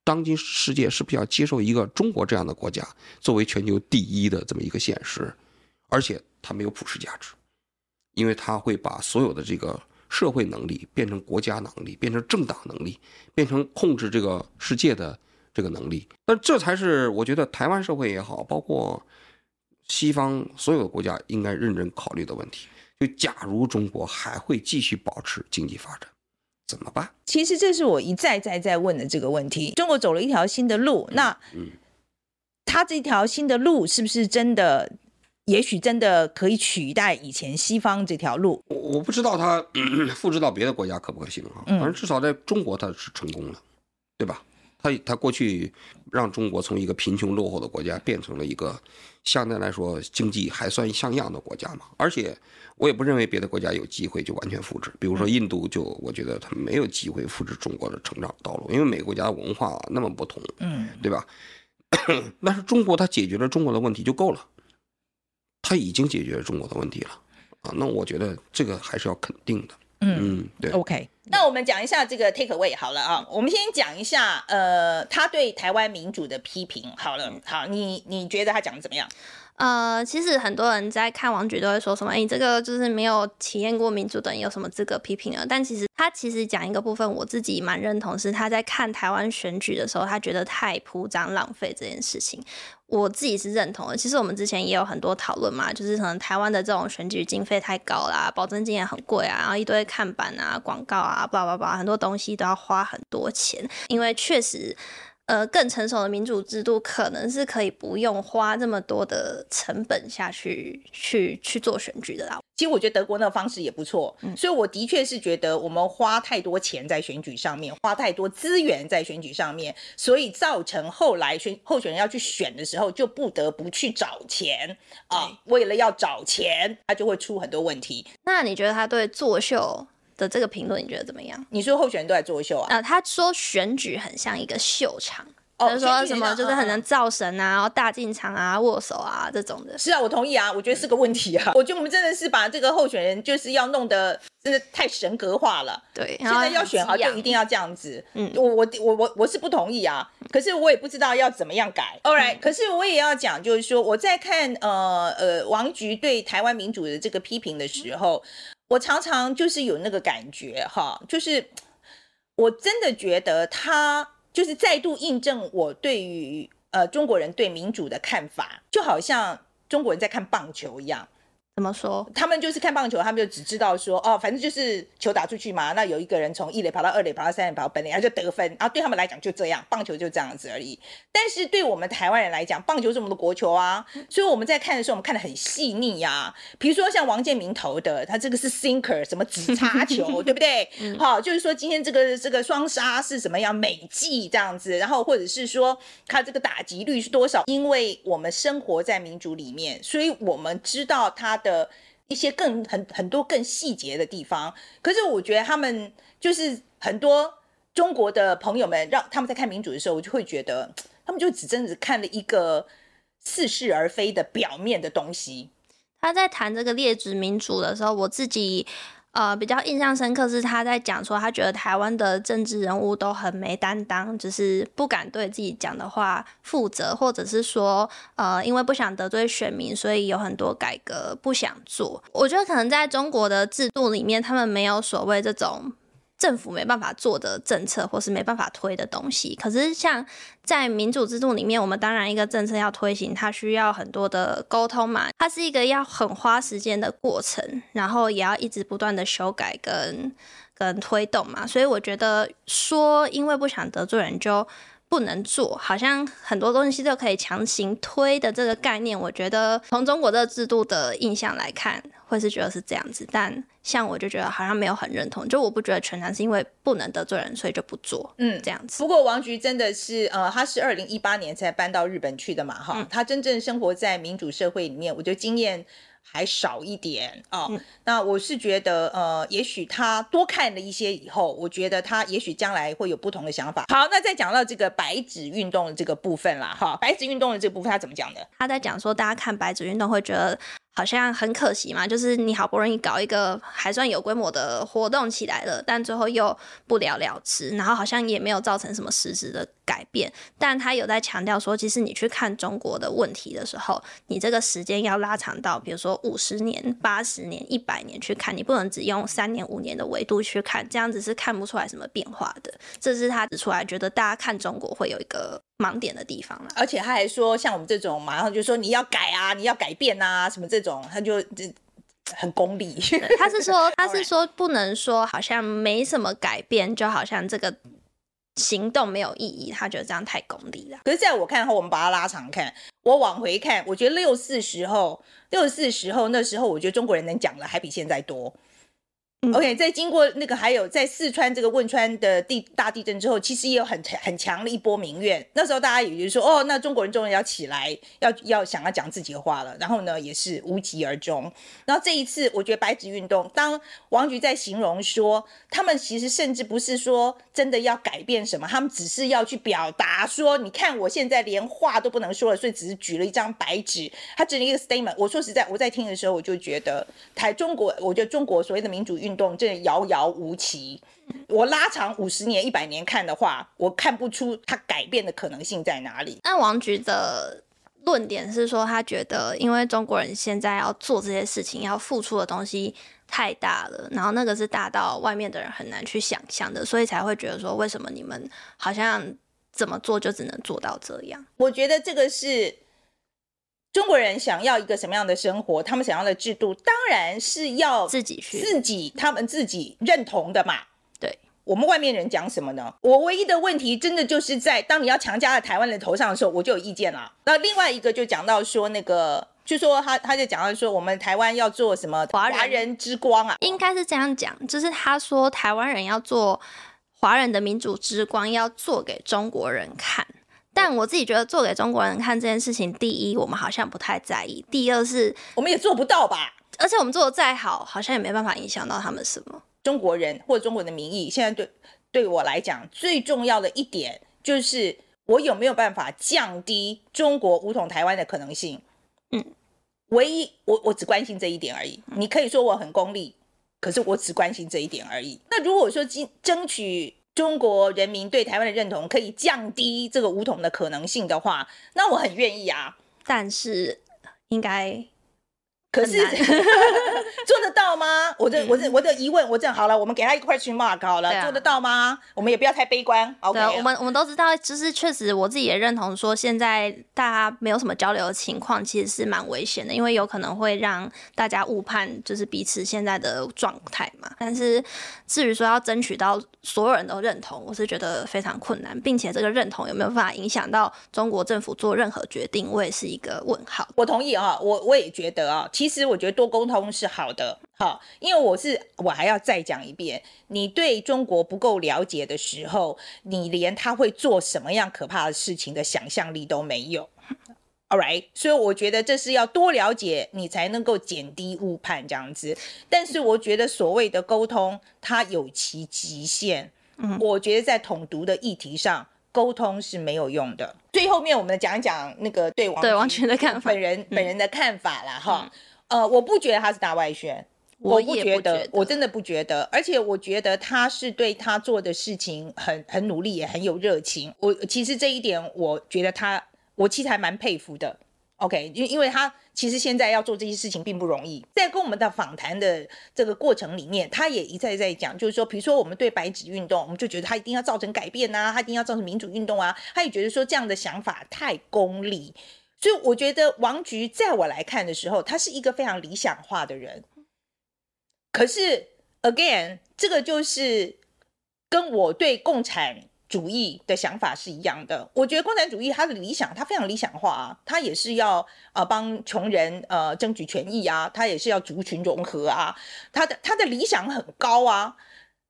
当今世界是不是要接受一个中国这样的国家作为全球第一的这么一个现实？而且它没有普世价值，因为它会把所有的这个社会能力变成国家能力，变成政党能力，变成控制这个世界的这个能力。那这才是我觉得台湾社会也好，包括。西方所有的国家应该认真考虑的问题，就假如中国还会继续保持经济发展，怎么办？其实这是我一再再再问的这个问题。中国走了一条新的路，那嗯，他这条新的路是不是真的？也许真的可以取代以前西方这条路？我我不知道他 [coughs] 复制到别的国家可不可行啊？反正至少在中国他是成功了，对吧？他他过去让中国从一个贫穷落后的国家变成了一个相对来说经济还算像样的国家嘛，而且我也不认为别的国家有机会就完全复制，比如说印度就我觉得他没有机会复制中国的成长道路，因为每个国家的文化那么不同，嗯，对吧？[coughs] 但是中国它解决了中国的问题就够了，它已经解决了中国的问题了啊，那我觉得这个还是要肯定的。嗯，对，OK。那我们讲一下这个 take away 好了啊，我们先讲一下，呃，他对台湾民主的批评。好了，好，你你觉得他讲的怎么样？呃，其实很多人在看王菊都会说什么，你这个就是没有体验过民主的人有什么资格批评呢？但其实他其实讲一个部分，我自己蛮认同，是他在看台湾选举的时候，他觉得太铺张浪费这件事情。我自己是认同的。其实我们之前也有很多讨论嘛，就是可能台湾的这种选举经费太高啦，保证金也很贵啊，然后一堆看板啊、广告啊，叭叭叭，很多东西都要花很多钱，因为确实。呃，更成熟的民主制度可能是可以不用花这么多的成本下去去去做选举的啦。其实我觉得德国那个方式也不错，嗯，所以我的确是觉得我们花太多钱在选举上面，花太多资源在选举上面，所以造成后来选候选人要去选的时候就不得不去找钱啊，为了要找钱，他就会出很多问题。那你觉得他对作秀的这个评论你觉得怎么样？你说候选人都在作秀啊？呃，他说选举很像一个秀场，哦、就是说什么就是很能造神啊，然后大进场啊、握手啊这种的。是啊，我同意啊，我觉得是个问题啊。我觉得我们真的是把这个候选人就是要弄得真的太神格化了。对，现在要选好就一定要这样子。嗯，我我我我我是不同意啊。可是我也不知道要怎么样改。All right，、嗯、可是我也要讲，就是说我在看呃呃王菊对台湾民主的这个批评的时候。我常常就是有那个感觉哈，就是我真的觉得他就是再度印证我对于呃中国人对民主的看法，就好像中国人在看棒球一样，怎么说？他们就是看棒球，他们就只知道说，哦，反正就是球打出去嘛，那有一个人从一垒跑到二垒，跑到三垒，跑到本垒，然后就得分。然后对他们来讲就这样，棒球就这样子而已。但是对我们台湾人来讲，棒球是我们的国球啊，所以我们在看的时候，我们看的很细腻呀、啊。比如说像王建民投的，他这个是 sinker，什么直插球，[laughs] 对不对？好、嗯，就是说今天这个这个双杀是什么样美技这样子，然后或者是说他这个打击率是多少？因为我们生活在民主里面，所以我们知道他。的一些更很很多更细节的地方，可是我觉得他们就是很多中国的朋友们，让他们在看民主的时候，我就会觉得他们就只真的看了一个似是而非的表面的东西。他在谈这个劣质民主的时候，我自己。呃，比较印象深刻是他在讲说，他觉得台湾的政治人物都很没担当，就是不敢对自己讲的话负责，或者是说，呃，因为不想得罪选民，所以有很多改革不想做。我觉得可能在中国的制度里面，他们没有所谓这种。政府没办法做的政策，或是没办法推的东西，可是像在民主制度里面，我们当然一个政策要推行，它需要很多的沟通嘛，它是一个要很花时间的过程，然后也要一直不断的修改跟跟推动嘛，所以我觉得说因为不想得罪人就不能做，好像很多东西都可以强行推的这个概念，我觉得从中国这个制度的印象来看，会是觉得是这样子。但像我就觉得好像没有很认同，就我不觉得全然是因为不能得罪人，所以就不做，嗯，这样子。不过王菊真的是，呃，他是二零一八年才搬到日本去的嘛，哈、嗯，他真正生活在民主社会里面，我觉得经验。还少一点哦，嗯、那我是觉得，呃，也许他多看了一些以后，我觉得他也许将来会有不同的想法。好，那再讲到这个白纸运动的这个部分啦，哈，白纸运动的这个部分他怎么讲的？他在讲说，大家看白纸运动会觉得。好像很可惜嘛，就是你好不容易搞一个还算有规模的活动起来了，但最后又不了了之，然后好像也没有造成什么实质的改变。但他有在强调说，其实你去看中国的问题的时候，你这个时间要拉长到，比如说五十年、八十年、一百年去看，你不能只用三年、五年的维度去看，这样子是看不出来什么变化的。这是他指出来，觉得大家看中国会有一个。盲点的地方了，而且他还说，像我们这种马上就说你要改啊，你要改变啊，什么这种，他就这很功利。他是说，[laughs] 他是说不能说好像没什么改变，就好像这个行动没有意义，他觉得这样太功利了。可是在我看后，我们把它拉长看，我往回看，我觉得六四时候，六四时候那时候，我觉得中国人能讲的还比现在多。OK，在经过那个还有在四川这个汶川的地大地震之后，其实也有很很强的一波民怨。那时候大家也就说，哦，那中国人终于要起来，要要想要讲自己的话了。然后呢，也是无疾而终。然后这一次，我觉得白纸运动，当王菊在形容说，他们其实甚至不是说真的要改变什么，他们只是要去表达说，你看我现在连话都不能说了，所以只是举了一张白纸，他只是一个 statement。我说实在，我在听的时候，我就觉得台中国，我觉得中国所谓的民主运动。真的遥遥无期，我拉长五十年、一百年看的话，我看不出它改变的可能性在哪里。那王菊的论点是说，他觉得因为中国人现在要做这些事情，要付出的东西太大了，然后那个是大到外面的人很难去想象的，所以才会觉得说，为什么你们好像怎么做就只能做到这样？我觉得这个是。中国人想要一个什么样的生活？他们想要的制度，当然是要自己去自己他们自己认同的嘛。对，我们外面人讲什么呢？我唯一的问题，真的就是在当你要强加在台湾人头上的时候，我就有意见了。那另外一个就讲到说，那个就说他他就讲到说，我们台湾要做什么华人，人之光啊？应该是这样讲，就是他说台湾人要做华人的民主之光，要做给中国人看。但我自己觉得做给中国人看这件事情，第一，我们好像不太在意；第二是，我们也做不到吧。而且我们做的再好，好像也没办法影响到他们什么。中国人或者中国人的民意，现在对对我来讲最重要的一点，就是我有没有办法降低中国武统台湾的可能性。嗯，唯一我我只关心这一点而已。你可以说我很功利，可是我只关心这一点而已。那如果说争争取。中国人民对台湾的认同可以降低这个武统的可能性的话，那我很愿意啊。但是应该可是 [laughs] 做得到吗？我的我的我的疑问，我这样好了，我们给他一个 question mark 好了，啊、做得到吗？我们也不要太悲观。OK，我们我们都知道，就是确实我自己也认同说，现在大家没有什么交流的情况，其实是蛮危险的，因为有可能会让大家误判就是彼此现在的状态嘛。但是至于说要争取到所有人都认同，我是觉得非常困难，并且这个认同有没有办法影响到中国政府做任何决定，我也是一个问号。我同意啊，我我也觉得啊，其实我觉得多沟通是好的，好，因为我是我还要再讲一遍，你对中国不够了解的时候，你连他会做什么样可怕的事情的想象力都没有。All right，所以我觉得这是要多了解，你才能够减低误判这样子。但是我觉得所谓的沟通，它有其极限。嗯，我觉得在统独的议题上，沟通是没有用的。最后面我们讲讲那个对王对王权的看法，本人本人的看法啦。哈、嗯。呃，我不觉得他是大外宣，我不觉得，我真的不觉得。而且我觉得他是对他做的事情很很努力，也很有热情。我其实这一点，我觉得他。我其实还蛮佩服的，OK，因因为他其实现在要做这些事情并不容易。在跟我们的访谈的这个过程里面，他也一再在讲，就是说，比如说我们对白纸运动，我们就觉得他一定要造成改变啊，他一定要造成民主运动啊，他也觉得说这样的想法太功利。所以我觉得王菊在我来看的时候，他是一个非常理想化的人。可是 again，这个就是跟我对共产。主义的想法是一样的，我觉得共产主义他的理想，他非常理想化啊，他也是要呃帮穷人呃争取权益啊，他也是要族群融合啊，他的他的理想很高啊。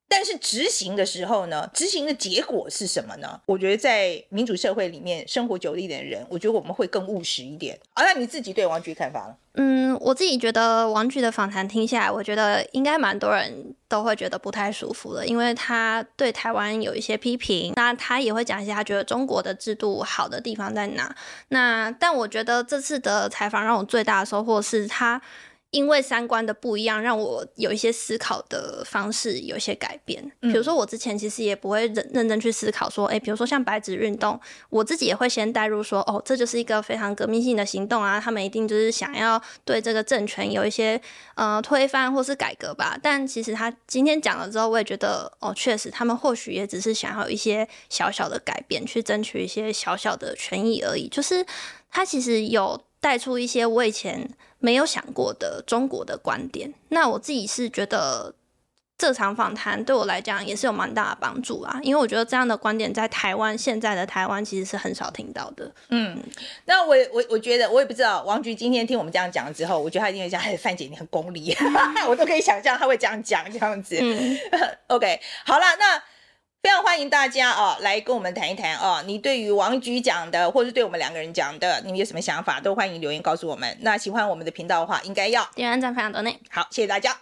但是执行的时候呢，执行的结果是什么呢？我觉得在民主社会里面生活久一点的人，我觉得我们会更务实一点。啊，那你自己对王菊看法呢？嗯，我自己觉得王菊的访谈听下来，我觉得应该蛮多人都会觉得不太舒服的，因为他对台湾有一些批评，那他也会讲一些他觉得中国的制度好的地方在哪。那但我觉得这次的采访让我最大的收获是他。因为三观的不一样，让我有一些思考的方式有一些改变。比如说，我之前其实也不会认认真去思考说，哎，比如说像白纸运动，我自己也会先带入说，哦，这就是一个非常革命性的行动啊，他们一定就是想要对这个政权有一些呃推翻或是改革吧。但其实他今天讲了之后，我也觉得，哦，确实他们或许也只是想要一些小小的改变，去争取一些小小的权益而已。就是他其实有带出一些我以前。没有想过的中国的观点，那我自己是觉得这场访谈对我来讲也是有蛮大的帮助啊，因为我觉得这样的观点在台湾现在的台湾其实是很少听到的。嗯，那我我我觉得我也不知道王菊今天听我们这样讲之后，我觉得他一定会讲，哎，范姐你很功利，[laughs] 我都可以想象他会这样讲这样子。嗯，[laughs] OK，好了，那。非常欢迎大家啊，来跟我们谈一谈啊，你对于王菊讲的，或者是对我们两个人讲的，你们有什么想法，都欢迎留言告诉我们。那喜欢我们的频道的话，应该要点赞、分享、donate。好，谢谢大家。